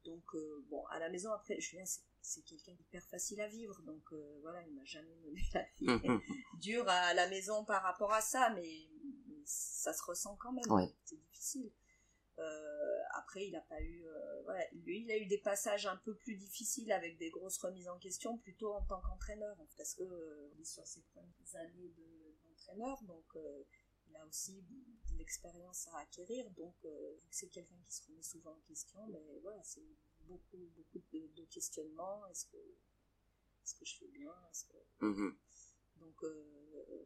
Donc bon, à la maison après, Julien c'est quelqu'un d'hyper facile à vivre, donc voilà, il m'a jamais donné la vie dure à la maison par rapport à ça, mais, ça se ressent quand même, c'est difficile. Euh, après, il n'a pas eu, euh, lui, il a eu des passages un peu plus difficiles avec des grosses remises en question, plutôt en tant qu'entraîneur, parce que euh, est sur ses premières années d'entraîneur, donc il a aussi de l'expérience à acquérir, donc c'est quelqu'un qui se remet souvent en question, mais voilà, c'est beaucoup, beaucoup de, questionnements. Est-ce que, est-ce que je fais bien? Est-ce que... Mm-hmm. Donc,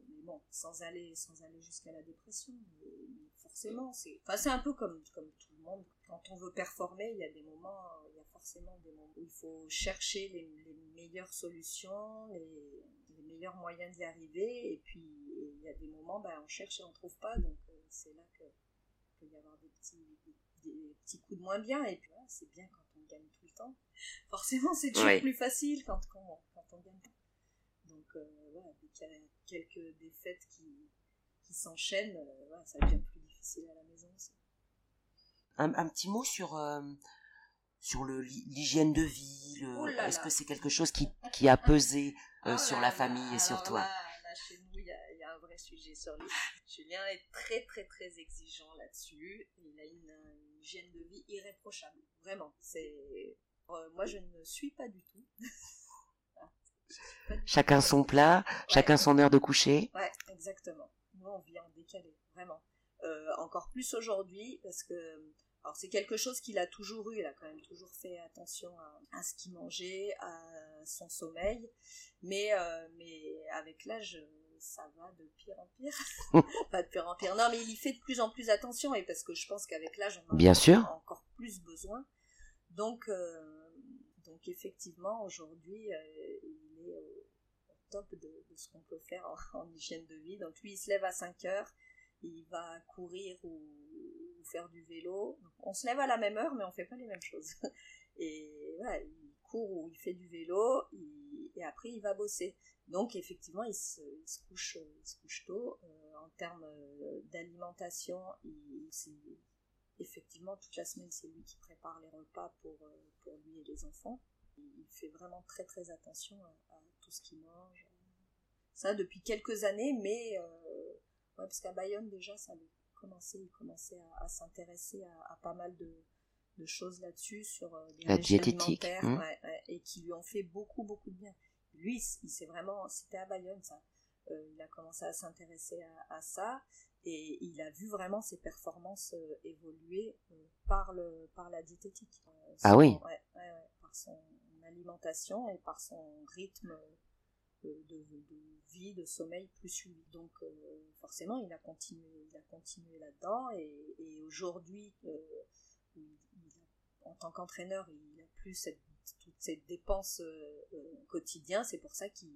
mais bon, sans aller, sans aller jusqu'à la dépression, forcément, c'est, enfin, c'est un peu comme, comme tout le monde. Quand on veut performer, il y a des moments, il y a forcément des moments où il faut chercher les, meilleures solutions, les, meilleurs moyens d'y arriver, et puis il y a des moments, ben, on cherche et on trouve pas, donc euh, c'est là que peut y avoir des petits, des, petits coups de moins bien, et puis c'est bien quand on gagne tout le temps. Forcément, c'est toujours plus facile quand, quand, quand on gagne pas. Donc euh, voilà, dès qu'il y a quelques défaites qui, qui s'enchaînent, euh, ça devient plus difficile à la maison aussi. Un, un petit mot sur, euh, sur l'hygiène de vie. Est-ce que c'est quelque chose qui, qui a pesé euh, oh sur la famille et sur toi? là, chez nous, il y a, y a, un vrai sujet sur lui. Julien est très très très exigeant là-dessus. Il a une, une, hygiène de vie irréprochable. Vraiment. C'est moi, je ne suis pas du tout. Chacun son plat, chacun son heure de coucher. Ouais, exactement. Nous, on vit en décalé, vraiment. Euh, encore plus aujourd'hui, parce que alors c'est quelque chose qu'il a toujours eu, il a quand même toujours fait attention à, ce qu'il mangeait, à son sommeil, mais, euh, mais avec l'âge, ça va de pire en pire. Pas de pire en pire. Non, mais il y fait de plus en plus attention, et parce que je pense qu'avec l'âge, on en Bien sûr. encore plus besoin. Donc, euh, donc effectivement, aujourd'hui, il est au, top de, ce qu'on peut faire en, hygiène de vie. Donc lui, il se lève à 5 heures, il va courir ou, faire du vélo. on se lève à la même heure, mais on fait pas les mêmes choses. Et voilà, il court ou il fait du vélo, et après il va bosser. Donc effectivement, il se, couche, il se couche tôt. Euh, en termes euh, d'alimentation, effectivement toute la semaine c'est lui qui prépare les repas pour, euh, pour lui et les enfants il fait vraiment très très attention à, tout ce qu'il mange. Ça depuis quelques années, mais parce qu'à Bayonne déjà, ça avait commencé, il commençait à, s'intéresser à, pas mal de, choses là-dessus sur euh, la diététique, hein. et qui lui ont fait beaucoup beaucoup de bien. Lui, il s'est vraiment, c'était à Bayonne ça. Euh, il a commencé à s'intéresser à, ça et il a vu vraiment ses performances évoluer par le par la diététique. ah oui. par son alimentation et par son rythme de, vie, de sommeil plus suivi. Donc euh, forcément, il a continué, il a continué là-dedans et, aujourd'hui, euh, en tant qu'entraîneur, il n'a plus cette, toutes ces dépenses euh, quotidiennes. C'est pour ça qu'il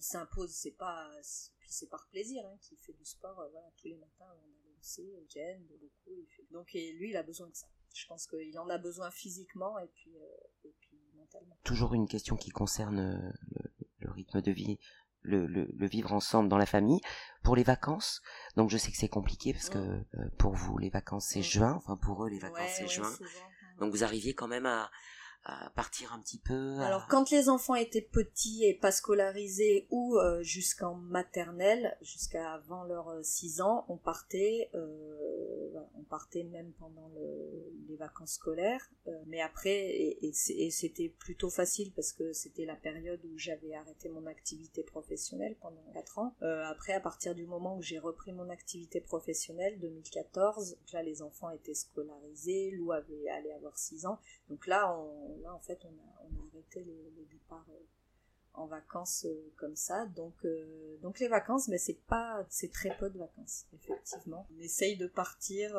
s'impose, c'est pas, puis c'est par plaisir, hein, qu'il fait du sport, tous les matins, on a lancé, Jen, beaucoup, il fait... donc et lui, il a besoin de ça. Je pense qu'il en a besoin physiquement et puis, et puis mentalement. Toujours une question qui concerne rythme de vie le, le, le, vivre ensemble dans la famille. Pour les vacances, donc je sais que c'est compliqué parce que euh, pour vous les vacances c'est juin, enfin pour eux les vacances c'est juin. Donc vous arriviez quand même à, partir un petit peu. Alors quand les enfants étaient petits et pas scolarisés ou euh, jusqu'en maternelle, jusqu'à avant leurs 6 euh, ans, on partait, euh, on partait même pendant le, les vacances scolaires. Euh, mais après, et, c'était plutôt facile parce que c'était la période où j'avais arrêté mon activité professionnelle pendant 4 ans. Euh, après, à partir du moment où j'ai repris mon activité professionnelle, 2014, là les enfants étaient scolarisés, Lou avait allé avoir 6 ans. Donc là, on là en fait on a, on a arrêté les, les départs euh, en vacances euh, comme ça. Donc euh, donc les vacances mais c'est pas c'est très peu de vacances effectivement. On essaye de partir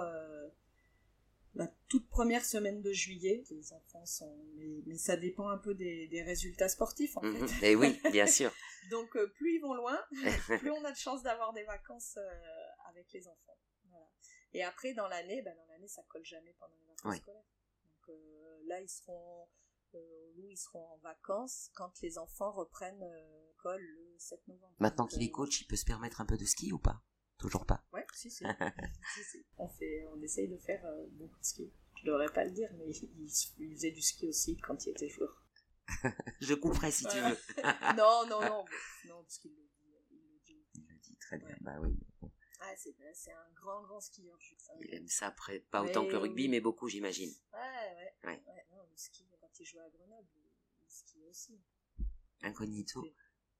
la toute première semaine de juillet. Les enfants sont mais, mais ça dépend un peu des, des résultats sportifs en Mhm. fait. Et oui, bien sûr. donc plus ils vont loin plus on a de chances d'avoir des vacances avec les enfants. Voilà. et après dans l'année ben dans l'année ça colle jamais pendant les vacances scolaires là ils seront euh, nous ils seront en vacances quand les enfants reprennent euh, l'école le 7 novembre Maintenant qu'il est euh, coach, il peut se permettre un peu de ski ou pas? Toujours pas. ouais si si. Si, si. on fait on essaye de faire euh, beaucoup de ski je devrais pas le dire mais il, il faisait du ski aussi quand il était joueur Je couperai si tu veux. non non non non parce qu'il le dit il le dit Il le dit très bien. Ouais. Bah oui. bon, ah c'est c'est un grand grand skieur je sais. il aime ça après, pas autant que le rugby, mais beaucoup j'imagine. Ouais, ouais. Ouais. ouais. non, le ski, quand il jouait à Grenoble, il, skiait aussi. Incognito.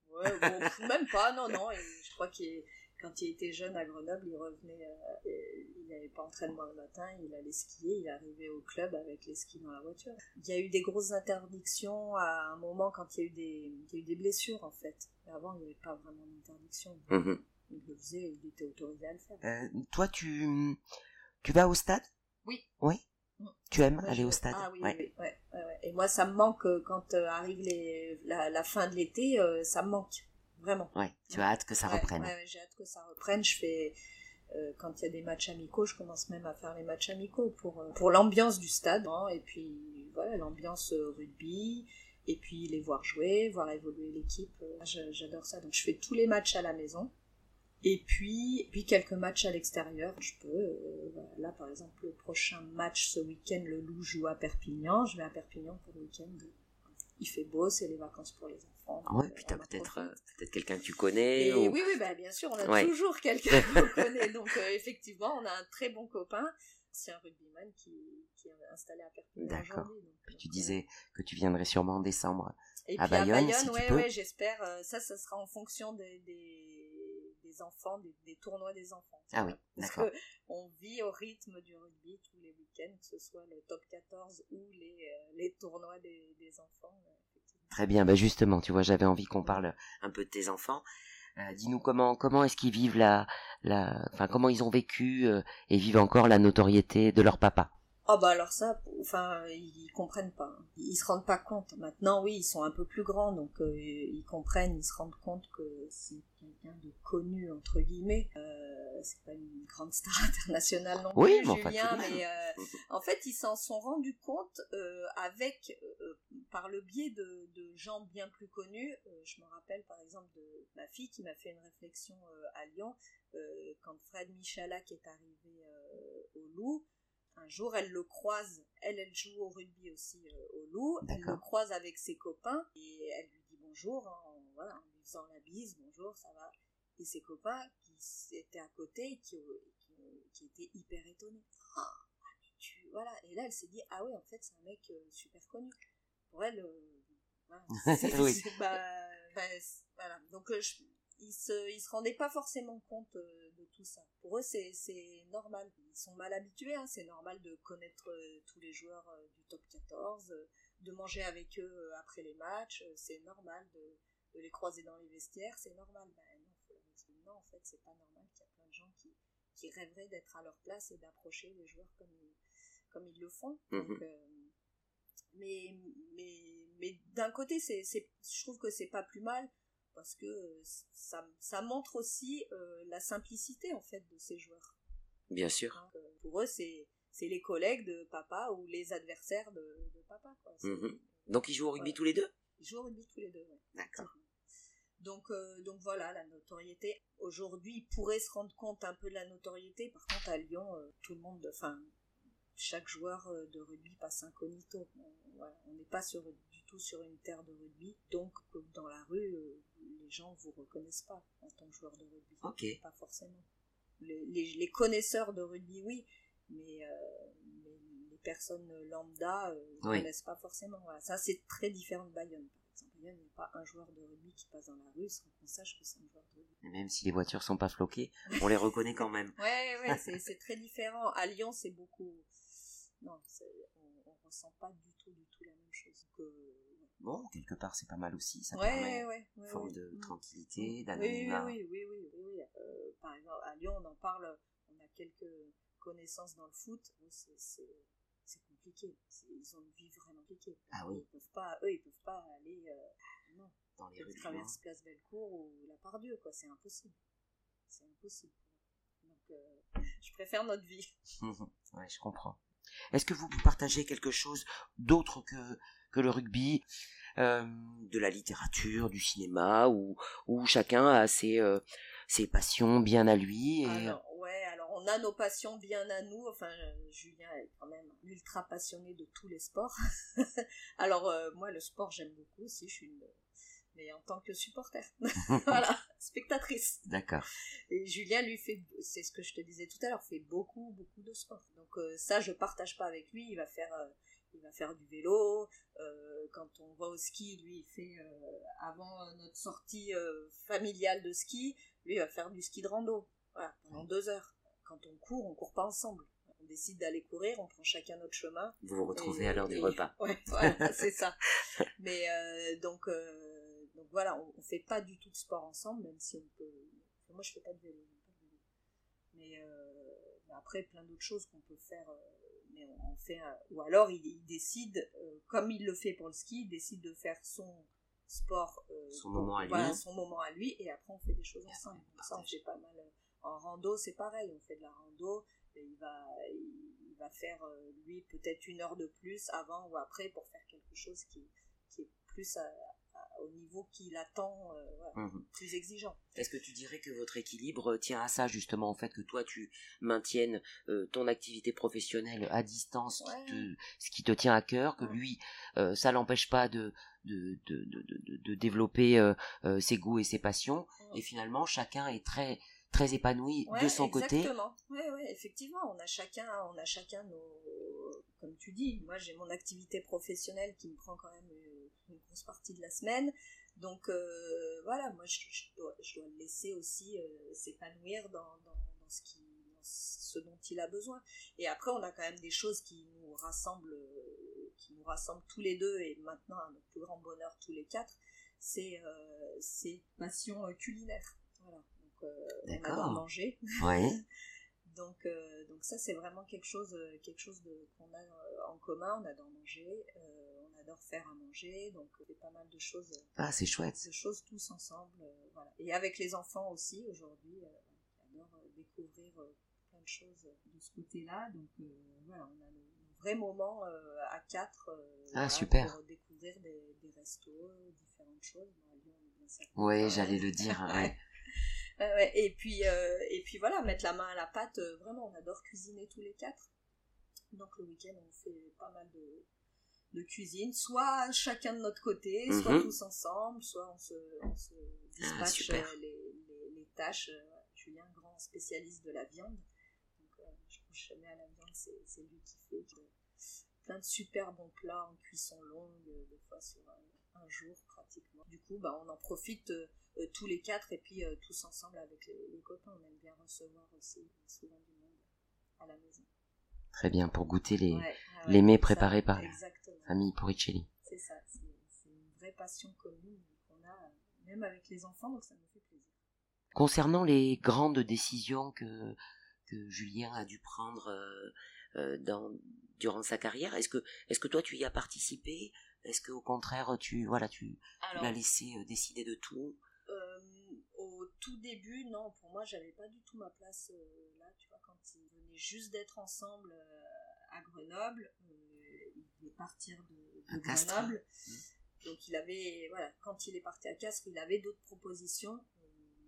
Ouais, bon, même pas, non, non. Et je crois qu'il quand il était jeune à Grenoble, il revenait, euh, il n'avait pas entraînement le matin, il allait skier, il arrivait au club avec les skis dans la voiture. Il y a eu des grosses interdictions à un moment quand il y a eu des, il y a eu des blessures en fait. Mais avant, il n'y avait pas vraiment d'interdiction. Mhm. Il le faisait, il était autorisé à le faire. Euh, toi, tu, tu vas au stade? Oui. Oui? Mm. Tu aimes Moi, aller je- au stade? Ah oui, Ouais. oui, oui, ouais, ouais, ouais. Et moi, ça me manque euh, quand euh, arrive les, la, la fin de l'été, euh, ça me manque. Vraiment. Ouais, tu as hâte que ça reprenne. ouais, j'ai hâte que ça reprenne. Je fais, quand il y a des matchs amicaux, je commence même à faire les matchs amicaux pour, pour l'ambiance du stade. hein, et puis, voilà, l'ambiance rugby. Et puis, les voir jouer, voir évoluer l'équipe. J'adore ça. Donc, je fais tous les matchs à la maison. Et puis, puis quelques matchs à l'extérieur. Je peux, euh, là par exemple, le prochain match ce week-end, le Loup joue à Perpignan. Je vais à Perpignan pour le week-end. Il fait beau, c'est les vacances pour les enfants. Ouais, donc, puis t'as peut-être euh, peut-être quelqu'un que tu connais. Et ou- oui, oui, bah, bien sûr, on a Ouais. toujours quelqu'un qu'on connaît. Donc, euh, effectivement, on a un très bon copain. C'est un rugbyman qui, qui est installé à Perpignan D'accord. Puis tu disais que tu viendrais sûrement en décembre. et à puis à Bayonne, Bayonne, si ouais, ouais, j'espère. euh, ça, ça sera en fonction des, des, des enfants, des, des tournois des enfants. Ah oui, d'accord. on vit au rythme du rugby tous les week-ends, que ce soit le top 14 ou les, euh, les tournois des, des enfants. euh. Très bien, bah justement, tu vois, j'avais envie qu'on parle un peu de tes enfants. Euh, Dis-nous comment comment est-ce qu'ils vivent la la enfin comment ils ont vécu euh, et vivent encore la notoriété de leur papa? Ah bah alors ça, enfin, ils comprennent pas. hein. Ils se rendent pas compte. Maintenant, oui, ils sont un peu plus grands, donc euh, ils comprennent, ils se rendent compte que c'est quelqu'un de connu entre guillemets. Euh, c'est pas une grande star internationale non Oui, plus, Julien, mais euh, en fait, ils s'en sont rendus compte euh, avec, euh, par le biais de, de gens bien plus connus. Euh, je me rappelle par exemple de ma fille qui m'a fait une réflexion euh, à Lyon euh, quand Fred Michalak est arrivé euh, au Loup. Un jour, elle le croise. Elle, elle joue au rugby aussi euh, au Loup. Elle le croise avec ses copains et elle lui dit bonjour, hein, en, voilà, en lui faisant la bise, bonjour, ça va. Et ses copains qui étaient à côté et qui, qui, qui étaient hyper étonnés. Ah, mais tu, voilà. Et là, elle s'est dit ah ouais, en fait, c'est un mec euh, super connu. Pour elle, euh, voilà, c'est- Oui. bah, bah, voilà. Donc, euh, je- ils se, ils se rendaient pas forcément compte euh, de tout ça. Pour eux, c'est, normal. Ils sont mal habitués, hein. c'est normal de connaître euh, tous les joueurs euh, du top 14, euh, de manger avec eux après les matchs, c'est normal de, de les croiser dans les vestiaires, c'est normal. Ben non, faut leur expliquer, non, en fait, c'est pas normal qu'il y a plein de gens qui, qui rêveraient d'être à leur place et d'approcher les joueurs comme ils, comme ils le font. Donc, Mhm. euh, mais mais, mais d'un côté, c'est, je trouve que c'est pas plus mal parce que ça, ça montre aussi la simplicité en fait de ces joueurs. Bien sûr. Hein, pour eux, c'est c'est les collègues de papa ou les adversaires de, papa. Mhm. Donc ils jouent au rugby tous les deux? Ils jouent au rugby tous les deux, oui. D'accord. Donc, euh, donc voilà, la notoriété. Aujourd'hui, ils pourraient se rendre compte un peu de la notoriété. Par contre, à Lyon, euh, tout le monde, enfin, chaque joueur euh, de rugby passe incognito. On n'est pas sur, sur une terre de rugby. Donc, dans la rue, les gens vous reconnaissent pas en tant que joueur de rugby. Pas forcément. Les, les connaisseurs de rugby, oui, mais, euh, les personnes lambda ne euh, connaissent pas forcément. Ça, c'est très différent de Bayonne, par exemple. Bayonne, il n'y a pas un joueur de rugby qui passe dans la rue sans qu'on sache que c'est un joueur de rugby. même si les voitures sont pas floquées, on les reconnaît quand même. ouais, ouais, c'est très différent. À Lyon, c'est beaucoup. Non, on, ne ressent pas du tout, du tout la même chose. Que... Bon, quelque part, c'est pas mal aussi. Ça ouais, permet ouais, une forme de mm. tranquillité, d'anonymat. Oui, oui, oui, oui, oui, euh, par exemple, à Lyon, on en parle. On a quelques connaissances dans le foot, c'est compliqué. Ils ont une vie vraiment compliquée. Ah oui. Ils peuvent pas, eux, ils peuvent pas aller euh, non, dans les rues. Traverse Place Bellecour ou la Pardieu, quoi. C'est impossible. C'est impossible. Donc, euh, je préfère notre vie. ouais, je comprends. Est-ce que vous partagez quelque chose d'autre que, le rugby euh, de la littérature, du cinéma, où, chacun a ses, ses passions bien à lui et on a nos passions bien à nous. Enfin, Julien est quand même ultra passionné de tous les sports. Alors, euh, moi, le sport, j'aime beaucoup aussi. Je suis. Mais en tant que supporter. voilà, spectatrice. D'accord. Et Julien, lui, fait, c'est ce que je te disais tout à l'heure, fait beaucoup, beaucoup de sport. Donc, euh, ça, je partage pas avec lui. Il va faire. Euh, il va faire du vélo. quand on va au ski, lui, il fait avant notre sortie familiale de ski, lui il va faire du ski de rando. Voilà, pendant deux heures quand on court, on court pas ensemble. On décide d'aller courir, on prend chacun notre chemin. Vous vous retrouvez à l'heure des repas. Ouais, c'est ça. Mais euh, donc, euh, donc voilà, on, ne fait pas du tout de sport ensemble, même si on peut. moi, je fais pas de vélo. Mais, euh, après, plein d'autres choses qu'on peut faire. mais on, fait ou alors il, décide, comme il le fait pour le ski, il décide de faire son sport, son moment à lui, son moment à lui, et après on fait des choses ensemble. ça, on fait pas mal en rando, c'est pareil, on fait de la rando, et il va, il va faire, euh, lui, peut-être une heure de plus avant ou après pour faire quelque chose qui, qui est plus au niveau qu'il attend, euh, mhm. plus exigeant. Est-ce que tu dirais que votre équilibre tient à ça, justement, en fait, que toi, tu maintiennes euh, ton activité professionnelle à distance, ce qui te tient à cœur, que lui, ça l'empêche pas de, de, de, de, de développer ses goûts et ses passions, et finalement, chacun est très très épanoui de son côté? Exactement. Oui, ouais, effectivement, on a chacun, on a chacun nos, comme tu dis, moi j'ai mon activité professionnelle qui me prend quand même euh, grosse partie de la semaine. Donc euh, voilà, moi je, dois, je, dois, le laisser aussi euh, s'épanouir dans, dans, dans, ce qui, ce dont il a besoin. Et après, on a quand même des choses qui nous rassemblent, qui nous rassemblent tous les deux et maintenant à notre plus grand bonheur tous les quatre, c'est c'est passion culinaire. Voilà. Euh, on adore manger. donc, euh, donc ça c'est vraiment quelque chose, euh, quelque chose qu'on a en commun. On adore manger, adore faire à manger, donc on fait pas mal de choses. Ah c'est chouette. De choses tous ensemble, voilà. Et avec les enfants aussi aujourd'hui, on adore découvrir plein de choses de ce côté-là. Donc voilà, on a un vrai moment à quatre ah, super. pour découvrir des, des restos, différentes choses. Oui, j'allais le dire. Ouais. et puis euh, et puis voilà, mettre la main à la pâte, euh, vraiment, on adore cuisiner tous les quatre. Donc le week-end, on fait pas mal de, de cuisine, soit chacun de notre côté, soit mhm. tous ensemble, soit on se, on se ah, dispatche euh, les, les, tâches. Julien, grand spécialiste de la viande, donc je couche jamais à la viande, c'est lui qui fait plein de super bons plats en cuisson longue, des fois sur un, jour pratiquement. Du coup, bah, on en profite euh, tous les quatre et puis euh, tous ensemble avec les, copains. On aime bien recevoir aussi souvent du monde à la maison. Très bien, pour goûter les, les mets préparés par la famille. C'est ça, c'est une vraie passion commune qu'on a même avec les enfants, donc ça nous fait plaisir. Concernant les grandes décisions que, que Julien a dû prendre euh, dans, durant sa carrière, est-ce que, est-ce que toi tu y as participé? Est-ce qu'au contraire tu, voilà, tu l'as laissé décider de tout? Tout début, non, pour moi, j'avais pas du tout ma place là, tu vois, quand ils venaient juste d'être ensemble à Grenoble, il devait partir de, Grenoble. Mmh. Donc il avait, voilà, quand il est parti à Castres, il avait d'autres propositions.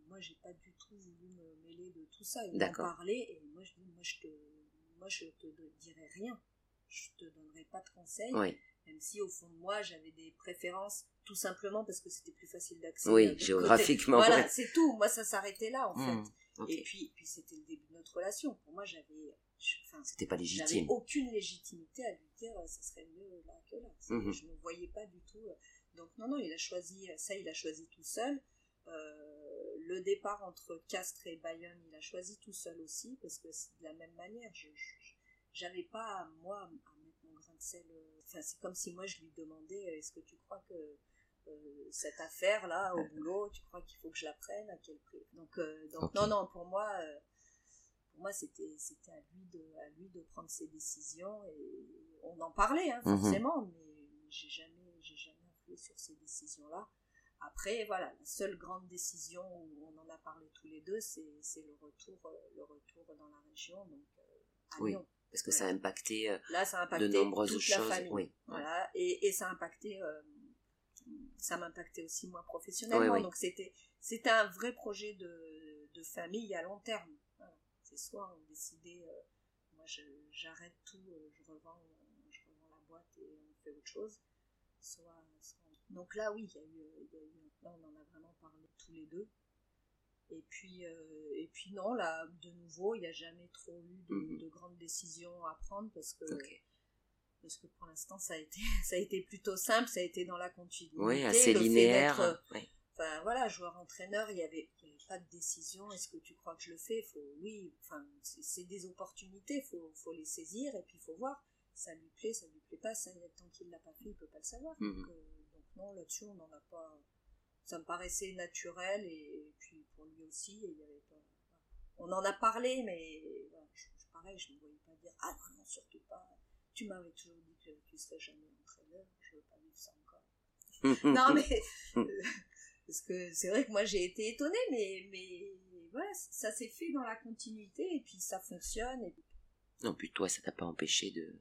moi, j'ai pas du tout voulu me mêler de tout ça. Il m'en parlait et moi, je dis, moi, je te, moi, je te dirai rien. Je te donnerai pas de conseils. Même si au fond de moi, j'avais des préférences, tout simplement parce que c'était plus facile d'accès. Oui, géographiquement. Voilà, c'est tout. Moi, ça s'arrêtait là, en mmh, fait. Et puis, puis c'était le début de notre relation. Pour moi, j'avais c'était pas légitime. J'avais aucune légitimité à lui dire ça serait mieux là que là. Mhm. Je ne voyais pas du tout. Euh. Donc non, non, il a choisi, ça il a choisi tout seul. Euh, le départ entre Castres et Bayonne, il a choisi tout seul aussi, parce que c'est de la même manière. Je j'avais pas, moi, à mettre mon grain de sel. Euh, enfin, c'est comme si moi je lui demandais est-ce que tu crois que cette affaire-là, au boulot, tu crois qu'il faut que je la prenne À quel prix? Donc, donc non, non, pour moi pour moi, c'était c'était à lui de à lui de prendre ses décisions et on en parlait hein, mhm. forcément, mais j'ai jamais j'ai jamais influé sur ces décisions là. Après, voilà, la seule grande décision où on en a parlé tous les deux, c'est le retour le retour dans la région, donc euh, à oui. Lyon. Parce que ça a impacté, euh, Là, ça a impacté de nombreuses toute choses. La famille. Oui. Voilà, et, et ça a impacté, euh, ça m'impactait aussi moi professionnellement. Donc c'était, c'était un vrai projet de, de famille à long terme soit on décidait, euh, moi j'arrête tout, euh, je revends, je revends la boîte et on fait autre chose. Soit, donc là oui, il y, a eu, là on en a vraiment parlé tous les deux. Et puis, euh, et puis non, là, de nouveau, il n'y a jamais trop eu de, mhm. grandes décisions à prendre parce que, parce que pour l'instant, ça a été, ça a été plutôt simple, ça a été dans la continuité. Oui, assez linéaire. Enfin voilà, joueur-entraîneur, il n'y avait, pas de décision. Est-ce que tu crois que je le fais? Faut, Oui, enfin, c'est des opportunités, il faut, faut, les saisir et puis il faut voir. Ça lui plaît, ça lui plaît pas, ça, tant qu'il l'a pas fait, il peut pas le savoir. Mhm. Euh, donc, non, là-dessus, on n'en a pas. Ça me paraissait naturel et, puis pour lui aussi, il y avait pas. On en a parlé, mais je, pareil, je ne voyais pas dire Ah non, non, surtout pas. Tu m'avais toujours dit que tu serais jamais entraîneur, je veux pas vivre ça encore. non, mais. Euh, parce que c'est vrai que moi j'ai été étonnée, mais, mais voilà, ça s'est fait dans la continuité et puis ça fonctionne. Et... Non, puis toi, ça t'a pas empêché de,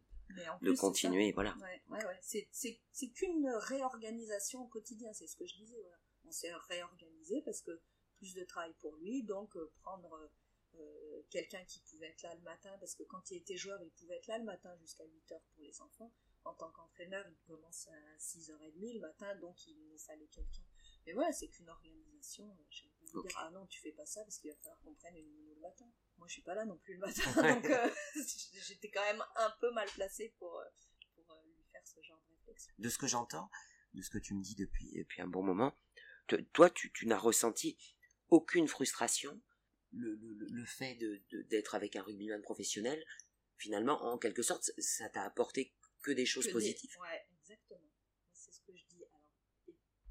de continuer, voilà. Ouais, ouais, ouais. C'est qu'une réorganisation au quotidien, c'est ce que je disais. Voilà. S'est réorganisé parce que plus de travail pour lui, donc euh, prendre euh, quelqu'un qui pouvait être là le matin, parce que quand il était joueur, il pouvait être là le matin jusqu'à 8h pour les enfants. En tant qu'entraîneur, il commence à 6h30 le matin, donc il nous fallait quelqu'un mais voilà, c'est qu'une organisation. Euh, je vais dire, ah non, tu fais pas ça parce qu'il va falloir qu'on prenne une nounou le matin. Moi, je suis pas là non plus le matin, donc euh, j'étais quand même un peu mal placée pour, euh, pour lui faire ce genre de réflexion. De ce que j'entends, de ce que tu me dis depuis, depuis un bon moment, toi, tu, tu n'as ressenti aucune frustration. Le, le, le fait d'être de, avec un rugbyman professionnel, finalement, en quelque sorte, ça t'a apporté que des choses positives. Ouais, exactement. C'est ce que je dis.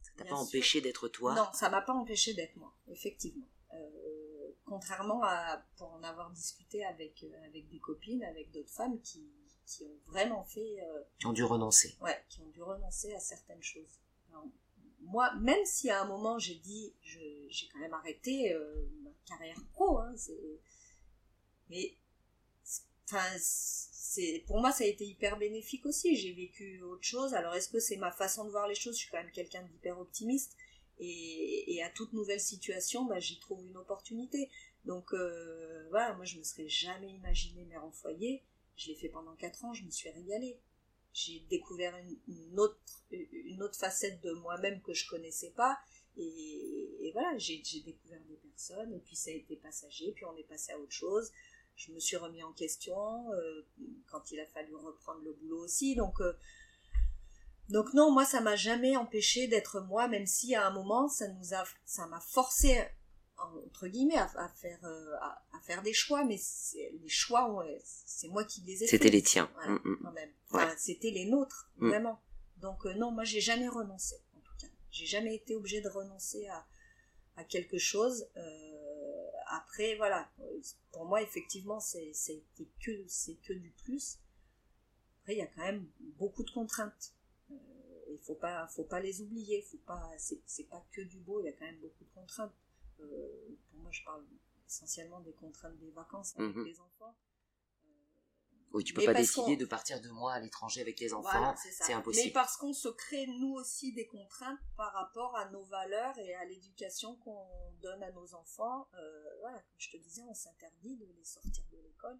Ça t'a pas empêché d'être toi? Non, ça m'a pas empêché d'être moi, effectivement. Euh, contrairement à pour en avoir discuté avec euh, avec des copines, avec d'autres femmes qui, qui ont vraiment fait euh, qui ont dû renoncer. Ouais, qui ont dû renoncer à certaines choses. Moi, même si à un moment j'ai dit, j'ai quand même arrêté ma carrière pro, hein, mais pour moi ça a été hyper bénéfique aussi. J'ai vécu autre chose. Alors est-ce que c'est ma façon de voir les choses? Je suis quand même quelqu'un d'hyper optimiste. Et, à toute nouvelle situation bah, j'y trouve une opportunité. Donc euh, voilà moi je me serais jamais imaginé mère en foyer. Je l'ai fait pendant 4 ans je me suis régalée j'ai découvert une, autre une autre facette de moi-même que je connaissais pas et, voilà j'ai découvert des personnes et puis ça a été passager puis on est passé à autre chose je me suis remis en question euh, quand il a fallu reprendre le boulot aussi. Donc, euh, donc non, moi ça m'a jamais empêché d'être moi, même si à un moment ça ça m'a forcé entre guillemets à, faire euh, à, faire des choix, mais les choix c'est moi qui les ai. C'était les tiens. Mm, mm. quand même. Enfin, C'était les nôtres mm. vraiment. Donc non, moi j'ai jamais renoncé en tout cas. J'ai jamais été obligée de renoncer à, à quelque chose. après voilà, pour moi, effectivement, c'est que, que du plus. Après, il y a quand même beaucoup de contraintes. Euh, il faut pas, faut pas les oublier. Faut pas, c'est pas que du beau. Il y a quand même beaucoup de contraintes. Pour moi, je parle essentiellement des contraintes des vacances avec mhm. les enfants. Oui, tu peux pas décider de partir deux mois à l'étranger avec les enfants, c'est impossible. Mais parce qu'on se crée nous aussi des contraintes par rapport à nos valeurs et à l'éducation qu'on donne à nos enfants. Euh, voilà, comme je te disais, on s'interdit de les sortir de l'école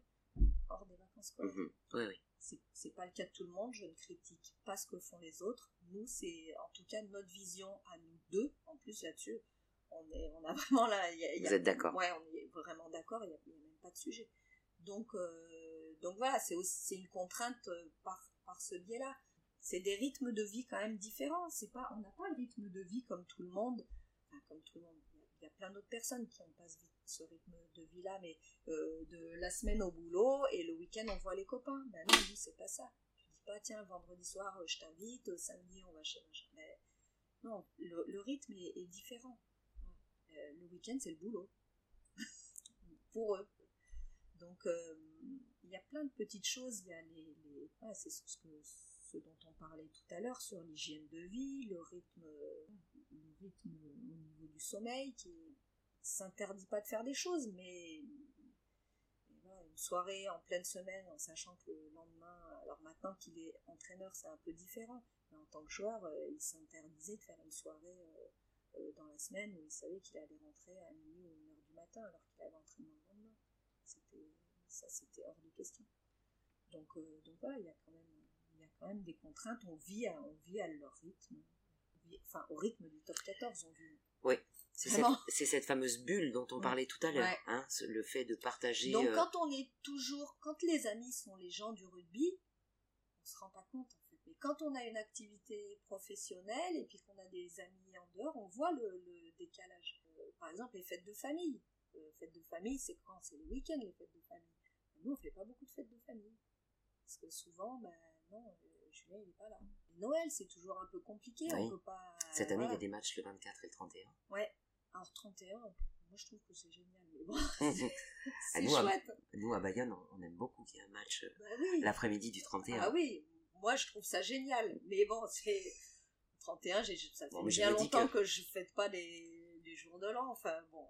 hors des vacances scolaires. Mhm. Oui, oui. C'est pas le cas de tout le monde, je ne critique pas ce que font les autres. Nous, c'est en tout cas notre vision à nous deux. En plus, là-dessus, on, est, on a vraiment là. Vous êtes d'accord Ouais, on est vraiment d'accord, il n'y a, même pas de sujet. Donc, euh, donc voilà, c'est aussi une contrainte euh, par, par ce biais-là. C'est des rythmes de vie quand même différents. C'est pas, on n'a pas le rythme de vie comme tout le monde. Enfin, comme tout le monde. Il y a plein d'autres personnes qui ont pas ce rythme de vie-là, mais euh, de la semaine au boulot et le week-end on voit les copains. Ben non, nous c'est pas ça. Tu dis pas tiens vendredi soir je t'invite, samedi on va chez machin. Mais non, le, rythme est, différent. Euh, le week-end c'est le boulot pour eux. Donc il y a plein de petites choses. Il y a les, c'est ce, dont on parlait tout à l'heure sur l'hygiène de vie, le rythme, le rythme au niveau du sommeil qui s'interdit pas de faire des choses, mais une soirée en pleine semaine en sachant que le lendemain, alors maintenant qu'il est entraîneur, c'est un peu différent, mais en tant que joueur, euh, il s'interdisait de faire une soirée euh, euh, dans la semaine où il savait qu'il allait rentrer à minuit ou une heure du matin alors qu'il avait entraînement le lendemain. C'était ça c'était hors de question. Donc, euh, donc voilà, il y a quand même, il y a quand même des contraintes. On vit à, on vit à leur rythme. enfin, au rythme du top 14, on vit. Oui. C'est cette, cette, fameuse bulle dont on parlait tout à l'heure, hein, le fait de partager. Donc euh, quand on est toujours, quand les amis sont les gens du rugby, on se rend pas compte quand on a une activité professionnelle et puis qu'on a des amis en dehors, on voit le, décalage. Euh, par exemple, les fêtes de famille. Les fêtes de famille, c'est quand C'est le week-end les fêtes de famille. Nous, on fait pas beaucoup de fêtes de famille. Parce que souvent, ben non, euh, Julien, il n'est pas là. Noël, c'est toujours un peu compliqué. On peut pas, Cette année, il y a des matchs le 24 et le 31. Ouais. Alors, 31, moi, je trouve que c'est génial. Mais bon, c'est chouette. nous, à Bayonne, on aime beaucoup qu'il y ait un match euh, bah l'après-midi du 31. Ah oui, moi, je trouve ça génial. Mais bon, c'est. 31, ça fait bien longtemps que... que je ne fête pas des, des jours de l'an. Enfin, bon,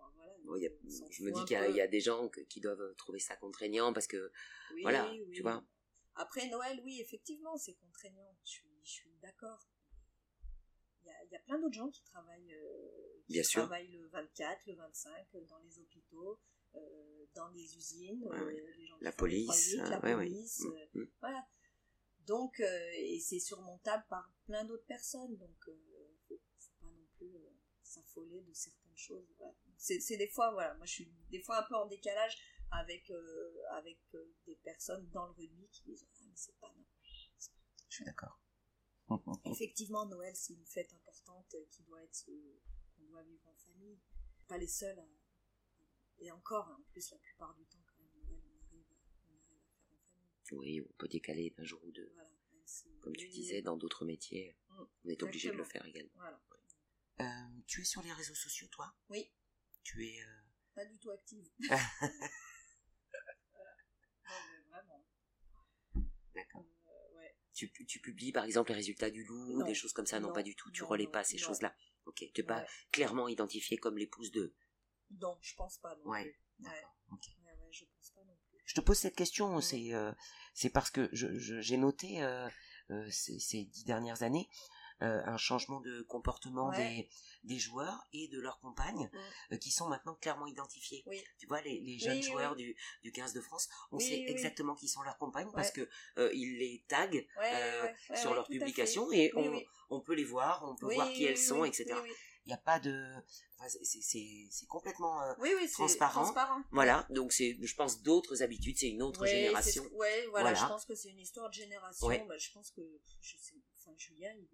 je me dis qu'il y, a des gens qui doivent trouver ça contraignant parce que, voilà, tu vois. Après Noël, oui, effectivement, c'est contraignant. Je suis, d'accord. Il y a, plein d'autres gens qui travaillent, euh, qui travaillent le 24, le 25 dans les hôpitaux, euh, dans les usines, euh, la police, la police, mm, mm. voilà. Donc, et c'est surmontable par plein d'autres personnes. Donc, faut, faut pas non plus s'affoler de certaines choses. C'est des fois, voilà, moi je suis des fois un peu en décalage avec, euh, avec euh, des personnes dans le rugby qui disent ah, mais c'est pas Noël. Je suis d'accord. Effectivement, Noël c'est une fête importante qui doit être qu'on doit vivre en famille. Pas les seuls et encore, en plus la plupart du temps quand même Noël on arrive, on arrive à faire en famille. Oui, on peut décaler d'un jour ou deux. Comme tu disais, dans d'autres métiers, mm. on est obligé de le faire également. Voilà. Euh, tu es sur les réseaux sociaux, toi? Oui. Tu es. Euh, Pas du tout active. vraiment. D'accord. Euh, ouais. tu, tu, publies par exemple les résultats du loup, des choses comme ça? Non, pas du tout. Tu relais pas ces choses-là. Ok. Tu n'es pas clairement identifiée comme l'épouse de. Non, je pense pas. Non ouais. D'accord. je pense pas non plus. Je te pose cette question, c'est c'est parce que j'ai je, noté ces, ces, dix dernières années euh, un changement de comportement des, des joueurs et de leurs compagnes euh, qui sont maintenant clairement identifiés. Tu vois, les, les jeunes joueurs Du, du 15 de France, on sait exactement qui sont leurs compagnes parce que euh, ils les taguent sur leurs publications et on, on peut les voir, on peut voir qui elles sont, etc il n'y a pas de c'est complètement transparent. voilà donc c'est je pense d'autres habitudes c'est une autre génération ouais voilà, je pense que c'est une histoire de génération bah, je pense que je sais enfin Julien il,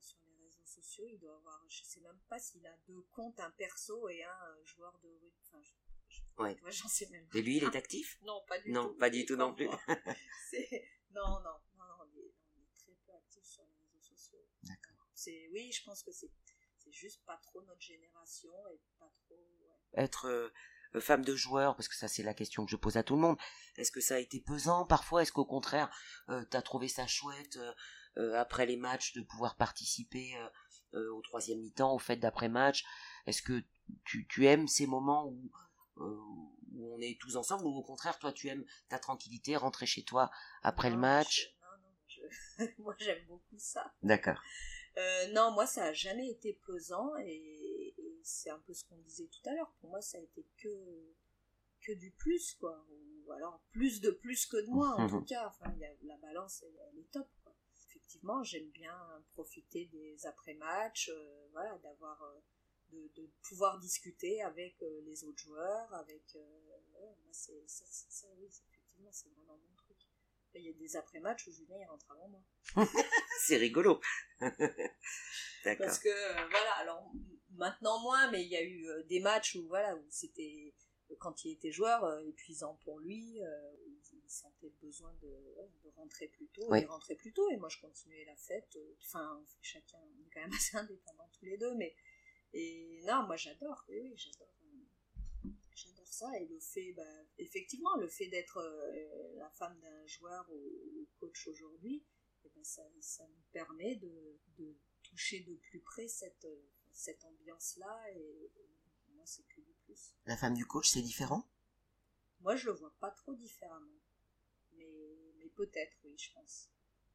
sur les réseaux sociaux, il doit avoir, je sais même pas s'il a deux comptes, un perso et un euh, joueur de rugby. Enfin, ouais. j'en sais même pas. Et lui, il est actif? Non, pas du non, tout. Non, pas du tout non plus. non, non, non, on est, très peu actif sur les réseaux sociaux. D'accord. C'est, oui, je pense que c'est, juste pas trop notre génération et pas trop. Être euh, femme de joueur, parce que ça c'est la question que je pose à tout le monde. Est-ce que ça a été pesant parfois? Est-ce qu'au contraire, euh, t'as trouvé ça chouette euh, après les matchs de pouvoir participer au troisième mi-temps, au fait d'après-match Est-ce que tu, tu, aimes ces moments où, où on est tous ensemble ou au contraire, toi, tu aimes ta tranquillité, rentrer chez toi après le match? non, non, moi j'aime beaucoup ça. D'accord. Non, moi ça a jamais été pesant et, et c'est un peu ce qu'on disait tout à l'heure. Pour moi, ça a été que que du plus, quoi. Ou alors plus de plus que de moins, en tout cas. Enfin, y a, la balance, elle, est top, quoi. Effectivement, j'aime bien profiter des après-matchs, euh, voilà, d'avoir, euh, de, de, pouvoir discuter avec euh, les autres joueurs, avec, ouais, c'est, ça, ça, oui, effectivement, c'est vraiment truc. Il y a des après-matchs où Julien il rentre avant moi. c'est rigolo. D'accord. Parce que voilà, alors maintenant moins, mais il y a eu des matchs où voilà où c'était quand il était joueur, euh, épuisant pour lui, euh, il sentait le besoin de, rentrer plus tôt. Il rentrait plus tôt et moi je continuais la fête. Euh, enfin, chacun, on est quand même assez indépendants tous les deux, mais et non, moi j'adore. Oui, oui, j'adore. Ça et le fait, bah, effectivement, le fait d'être la femme d'un joueur ou, coach aujourd'hui, eh ben, ça, ça, nous permet de, de, toucher de plus près cette, cette ambiance-là et, moi c'est que la femme du coach, c'est différent? Moi, je le vois pas trop différemment. Mais, mais peut-être, oui, je pense.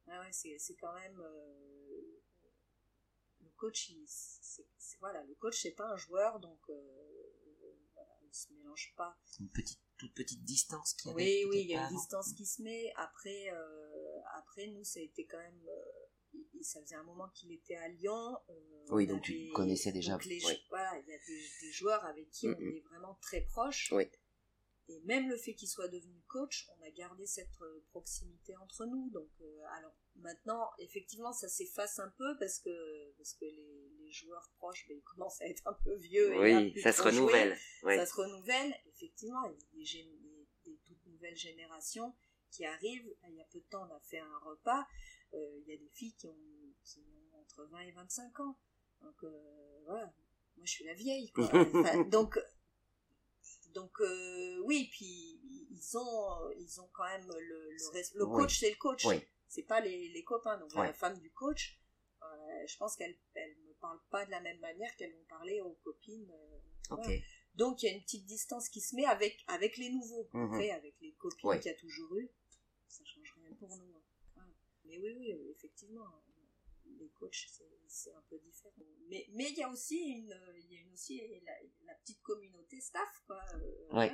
Ah ouais, c'est quand même. Euh, le coach, c'est voilà, le coach, c'est pas un joueur, donc euh, il se mélange pas. Une petite, toute petite distance qui Oui, oui, il y a une distance qui se met. Après, euh, après, nous, ça a été quand même ça faisait un moment qu'il était à Lyon. Euh, oui, donc tu connaissais déjà. Voilà, il y a des, joueurs avec qui on est vraiment très proches. Oui. Et même le fait qu'il soit devenu coach, on a gardé cette euh, proximité entre nous. Donc, euh, alors maintenant, effectivement, ça s'efface un peu parce que parce que les, joueurs proches, ben, ils commencent à être un peu vieux. oui, ça se renouvelle. Ça se renouvelle. Effectivement, il y a des, des, toutes nouvelles générations qui arrivent. Il y a peu de temps, on a fait un repas. Euh, il y a des filles qui ont, entre 20 et 25 ans. Donc euh, voilà, moi je suis la vieille. donc donc euh, oui, puis ils ont ils ont quand même le le, le coach c'est le coach. C'est pas les, les copains. Donc la femme du coach, je pense qu'elle elle me parle pas de la même manière qu'elles vont parler aux copines. Donc il y a une petite distance qui se met avec avec les nouveaux. Mhm. avec les copines qu'il y a toujours eu, ça change rien pour nous. Hein. Mais oui, oui, euh, effectivement, euh, les coachs, c'est un peu différent. Mais mais il y a aussi une, y a une aussi la, petite communauté staff, quoi. Euh,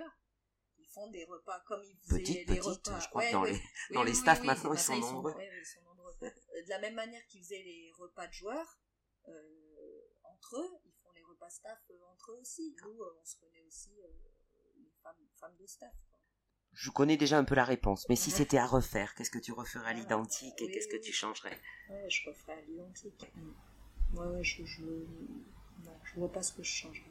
ils font des repas comme ils faisaient les repas. Je crois dans, les, dans les staffs maintenant, ils, sont nombreux. ils sont nombreux. de la même manière qu'ils faisaient les repas de joueurs, entre eux, ils font les repas staff entre eux aussi. Nous, on se connaît aussi les femmes, femmes de staff je connais déjà un peu la réponse, mais si c'était à refaire, qu'est-ce que tu referais à l'identique et qu'est-ce que tu changerais? Ouais, je referais à l'identique. Ouais, ouais, je, je, je vois pas ce que je changerais.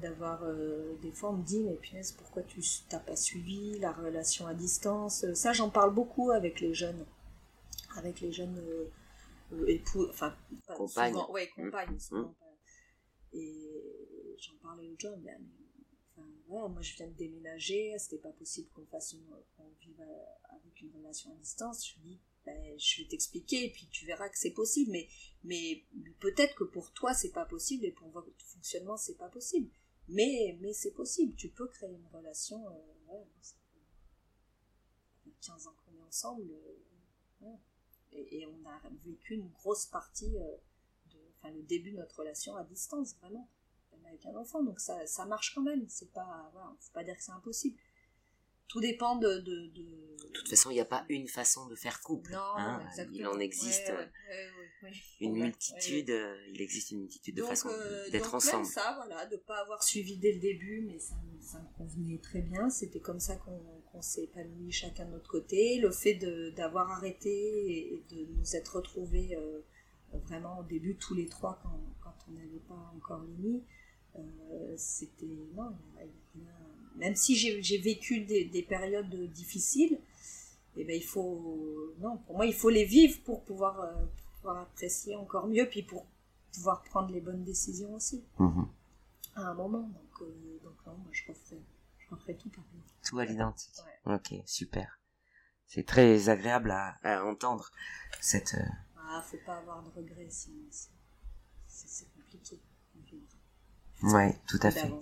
D'avoir euh, des fois on me dit mais punaise pourquoi tu t'as pas suivi la relation à distance? Ça j'en parle beaucoup avec les jeunes. Avec les jeunes euh, euh, époux enfin compagnes ouais compagnes mmh. et j'en parlais aux jeunes mais moi je viens de déménager, c'était pas possible qu'on fasse une, qu'on vive euh, avec une relation à distance. Je lui dis, ben, je vais t'expliquer et puis tu verras que c'est possible. Mais, mais peut-être que pour toi c'est pas possible et pour votre fonctionnement c'est pas possible. Mais, mais c'est possible. Tu peux créer une relation. Euh, ouais, ça fait 15 ans qu'on est ensemble. Euh, et, et, on a vécu une grosse partie, euh, de, enfin le début de notre relation à distance, vraiment avec un enfant, donc ça, ça marche quand même. C'est pas, voilà, faut pas dire que c'est impossible. Tout dépend de. De, de... toute façon, il n'y a pas une façon de faire couple. Non, hein. Il en existe une multitude. il existe une multitude de façons euh, d'être ensemble. ça, voilà, de pas avoir suivi dès le début, mais ça, ça me convenait très bien. C'était comme ça qu'on s'est épanoui chacun de notre côté. Le fait d'avoir arrêté et, de nous être retrouvés euh, vraiment au début tous les trois quand, quand on n'avait pas encore Lini euh, c'était non, même si j'ai vécu des, des, périodes difficiles, et eh ben il faut non, pour moi il faut les vivre pour pouvoir, euh, pouvoir apprécier encore mieux, puis pour pouvoir prendre les bonnes décisions aussi mhm. à un moment. Donc, donc non, moi je referai, je tout pareil. Tout à l'identique. Ok, super. C'est très agréable à, à entendre cette Ah, faut pas avoir de regrets, sinon c'est compliqué. Ouais, tout à fait.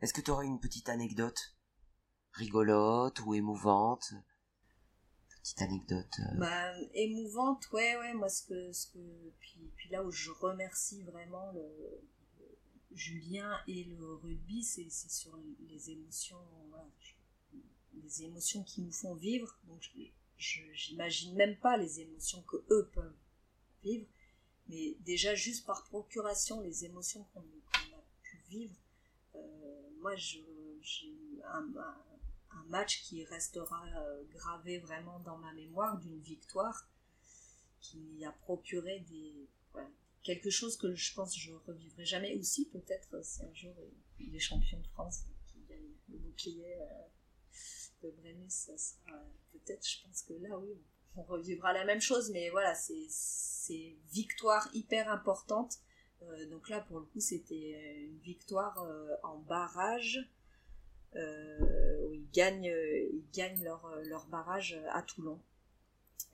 Est-ce que tu aurais une petite anecdote rigolote ou émouvante? Petite anecdote. Euh. Bah, émouvante, ouais, ouais. Moi, ce que, ce que, puis, puis là où je remercie vraiment le, Julien et le rugby, c'est sur les émotions, les émotions qui nous font vivre. Donc, j'imagine même pas les émotions que eux peuvent vivre, mais déjà juste par procuration, les émotions qu'on a pu vivre. Euh, moi, j'ai un, un, match qui restera euh, gravé vraiment dans ma mémoire d'une victoire qui a procuré des, quelque chose que je pense que je revivrai jamais aussi peut-être euh, si un jour il est champion de France qui gagne le bouclier euh, de Brené ça sera peut-être je pense que là oui on revivra la même chose mais voilà c'est c'est victoire hyper importante. Euh, donc là pour le coup c'était une victoire en barrage où ils gagnent ils gagnent leur leur barrage à Toulon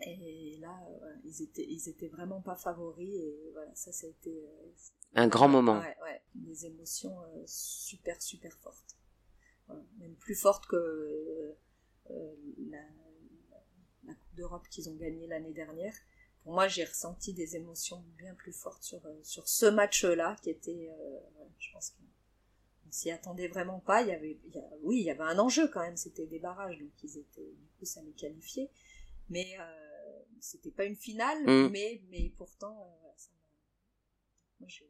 et là, ils étaient, ils étaient vraiment pas favoris et voilà, ça, ça a été euh, un grand moment. Ouais, ouais, des émotions euh, super, super fortes, même plus fortes que euh, la, la, Coupe d'Europe qu'ils ont gagnée l'année dernière. Pour moi, j'ai ressenti des émotions bien plus fortes sur sur ce match-là, qui était, je pense qu'on s'y attendait vraiment pas. Il y avait, oui, il y avait un enjeu quand même. C'était des barrages, donc ils étaient, du coup, ça les qualifiait mais euh, c'était pas une finale, mm. mais, mais pourtant, euh, ça moi j'ai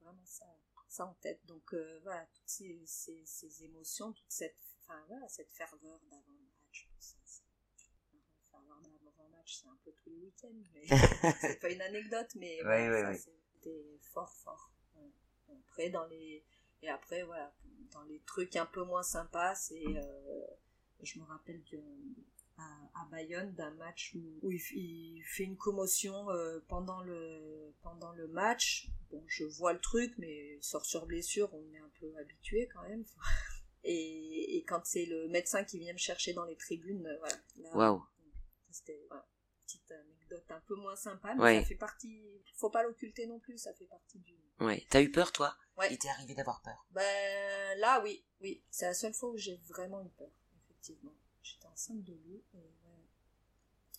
vraiment ça, ça en tête. Donc euh, voilà, toutes ces, ces, ces, émotions, toute cette, enfin, voilà, cette ferveur d'avant-match, ferveur d'avant-match, c'est un peu tous les week-ends, mais c'est pas une anecdote, mais ouais, c'était fort, fort. Après, dans les, et après, voilà, dans les trucs un peu moins sympas, c'est, je me rappelle que à, Bayonne d'un match où, il, fait une commotion euh, pendant le pendant le match. Bon, je vois le truc, mais sort sur blessure, on est un peu habitué quand même. et, et, quand c'est le médecin qui vient me chercher dans les tribunes, euh, voilà. C'était une petite anecdote un peu moins sympa, mais ça fait partie. Faut pas l'occulter non plus, ça fait partie du. Ouais. T'as eu peur toi? Ouais. Il t'est arrivé d'avoir peur? Ben là, oui, oui. C'est la seule fois où j'ai vraiment eu peur, effectivement j'étais enceinte de lui.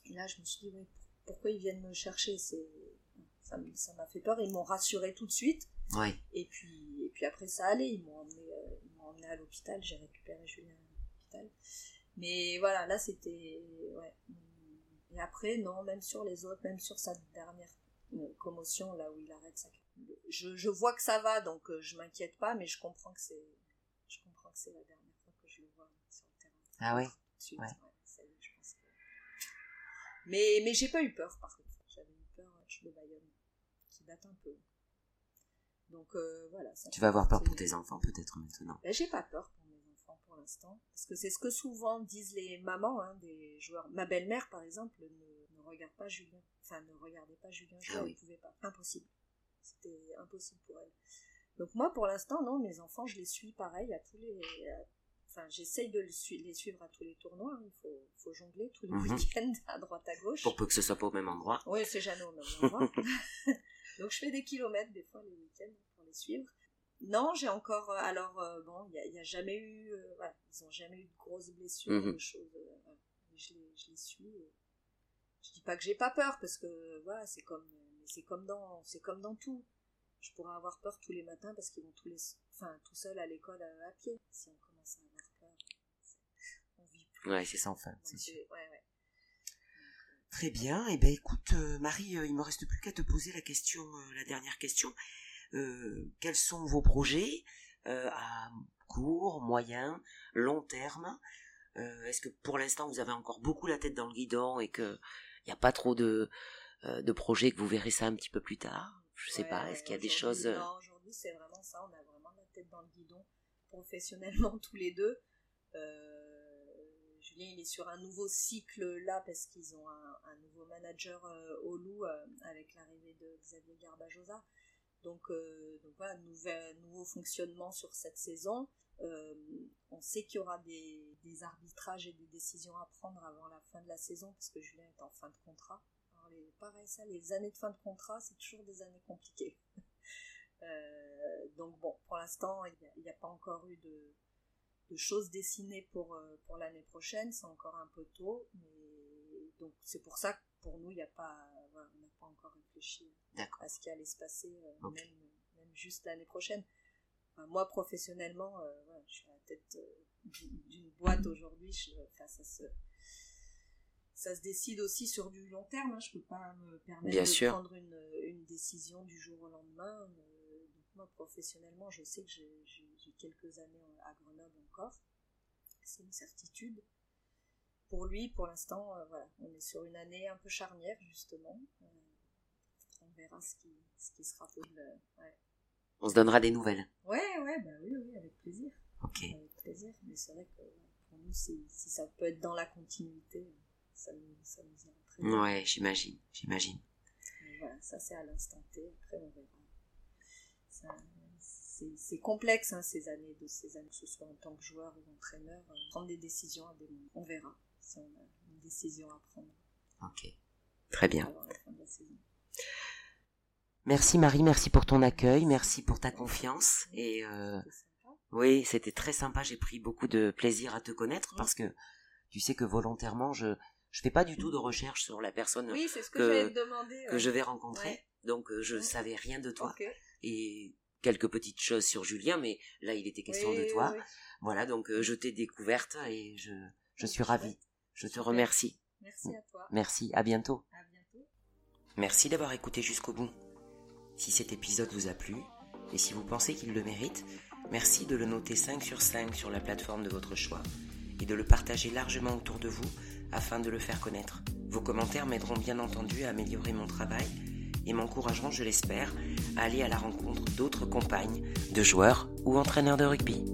Et, là, je me suis dit, pourquoi ils viennent me chercher? C'est ça m'a fait peur. Ils m'ont rassuré tout de suite. Et puis, et puis après, ça allait. Ils m'ont emmené, euh, emmené à l'hôpital. J'ai récupéré Julien à l'hôpital. Mais voilà, là, c'était. Ouais. Et après, non, même sur les autres, même sur sa dernière euh, commotion, là où il arrête sa. Je, je vois que ça va, donc euh, je m'inquiète pas, mais je comprends que c'est. Je comprends que c'est la dernière fois que je le vois sur le terrain. Ah mais, mais j'ai pas eu peur, par contre. J'avais eu peur de Bayonne, qui date un peu. Donc euh, voilà. tu vas avoir peur pour tes enfants peut-être maintenant. Ben, j'ai pas peur pour mes enfants pour l'instant, parce que c'est ce que souvent disent les mamans hein, des joueurs. Ma belle-mère, par exemple, ne, regarde pas Julien. Enfin, ne regardait pas Julien ah, ne pouvait pas. Impossible. C'était impossible pour elle. Donc moi, pour l'instant, non, mes enfants, je les suis pareil à tous les, enfin, j'essaye de les suivre à tous les tournois. Hein. Il faut, faut, jongler tous les mhm. week-ends à droite à gauche. Pour peu que ce soit pas au même endroit. Oui, c'est jamais au même endroit. Donc je fais des kilomètres des fois les week-ends pour les suivre. Non, j'ai encore. Euh, alors euh, bon, il n'y a, jamais eu. Euh, voilà, ils n'ont jamais eu de grosses blessures, mhm. de choses. je, les, je les suis. Je dis pas que j'ai pas peur parce que voilà, c'est comme, c'est comme dans, c'est comme dans tout je pourrais avoir peur tous les matins parce qu'ils vont tous les, enfin, tout seuls à l'école à, pied. Si on Ouais, c'est sans fin, c'est sûr. Très bien. Eh ben écoute, euh, Marie, euh, il me reste plus qu'à te poser la question, euh, la dernière question. quels sont vos projets à court, moyen, long terme? Est-ce que pour l'instant vous avez encore beaucoup la tête dans le guidon et que il n'y a pas trop de de projets que vous verrez ça un petit peu plus tard? Je sais pas. Est-ce qu'il y a des choses Non, aujourd'hui c'est vraiment ça. On a vraiment la tête dans le guidon professionnellement tous les deux. Euh, Julien il est sur un nouveau cycle là parce qu'ils ont un, nouveau manager euh, au loup euh, avec l'arrivée de Xavier Garbajosa. Donc, euh, donc voilà, nouveau fonctionnement sur cette saison. on sait qu'il y aura des, arbitrages et des décisions à prendre avant la fin de la saison parce que Julien est en fin de contrat. Alors pareil, ça, les années de fin de contrat, c'est toujours des années compliquées. Euh, donc bon, pour l'instant, il n'y a, pas encore eu de, choses dessinées pour, euh, pour l'année prochaine, c'est encore un peu tôt, mais donc c'est pour ça que pour nous, il n'y a pas, on n'a pas encore réfléchi à ce qui allait se passer, euh, même, même, juste l'année prochaine. moi, professionnellement, je suis à la tête d'une boîte aujourd'hui, ça se ça se décide aussi sur du long terme. Hein. Je peux pas me permettre de prendre une, une, décision du jour au lendemain moi, professionnellement, je sais que j'ai quelques années à Grenoble encore. C'est une certitude. Pour lui, pour l'instant, euh, voilà, on est sur une année un peu charnière, justement. Euh, on verra ce qui, ce qui sera possible. Ouais. On se donnera des nouvelles. Ouais, ouais, bah oui, oui, avec plaisir. Ok. Avec plaisir, mais c'est vrai que pour nous, si, ça peut être dans la continuité, ça nous, ça nous ira très bien. Ouais, j'imagine, j'imagine. Voilà, ça c'est à l'instant T, après on verra c'est complexe hein, ces années de ces années, que ce soit en tant que joueur ou entraîneur, euh, prendre des décisions à des moments. On verra si on a une décision à prendre. Ok, très bien. Merci Marie, merci pour ton accueil, merci pour ta confiance. Et euh, oui, c'était très sympa. J'ai pris beaucoup de plaisir à te connaître parce que tu sais que volontairement, je je fais pas du tout de recherche sur la personne que, que, je vais rencontrer. Donc euh, je savais rien de toi et quelques petites choses sur Julien, mais là il était question de toi. Voilà, donc euh, je t'ai découverte et je, je suis ravie. Je te remercie. Merci à toi. Merci, à bientôt. À bientôt. Merci d'avoir écouté jusqu'au bout. Si cet épisode vous a plu, et si vous pensez qu'il le mérite, merci de le noter 5 sur 5 sur la plateforme de votre choix, et de le partager largement autour de vous afin de le faire connaître. Vos commentaires m'aideront bien entendu à améliorer mon travail et m'encourageront, je l'espère, à aller à la rencontre d'autres compagnes, de joueurs ou entraîneurs de rugby.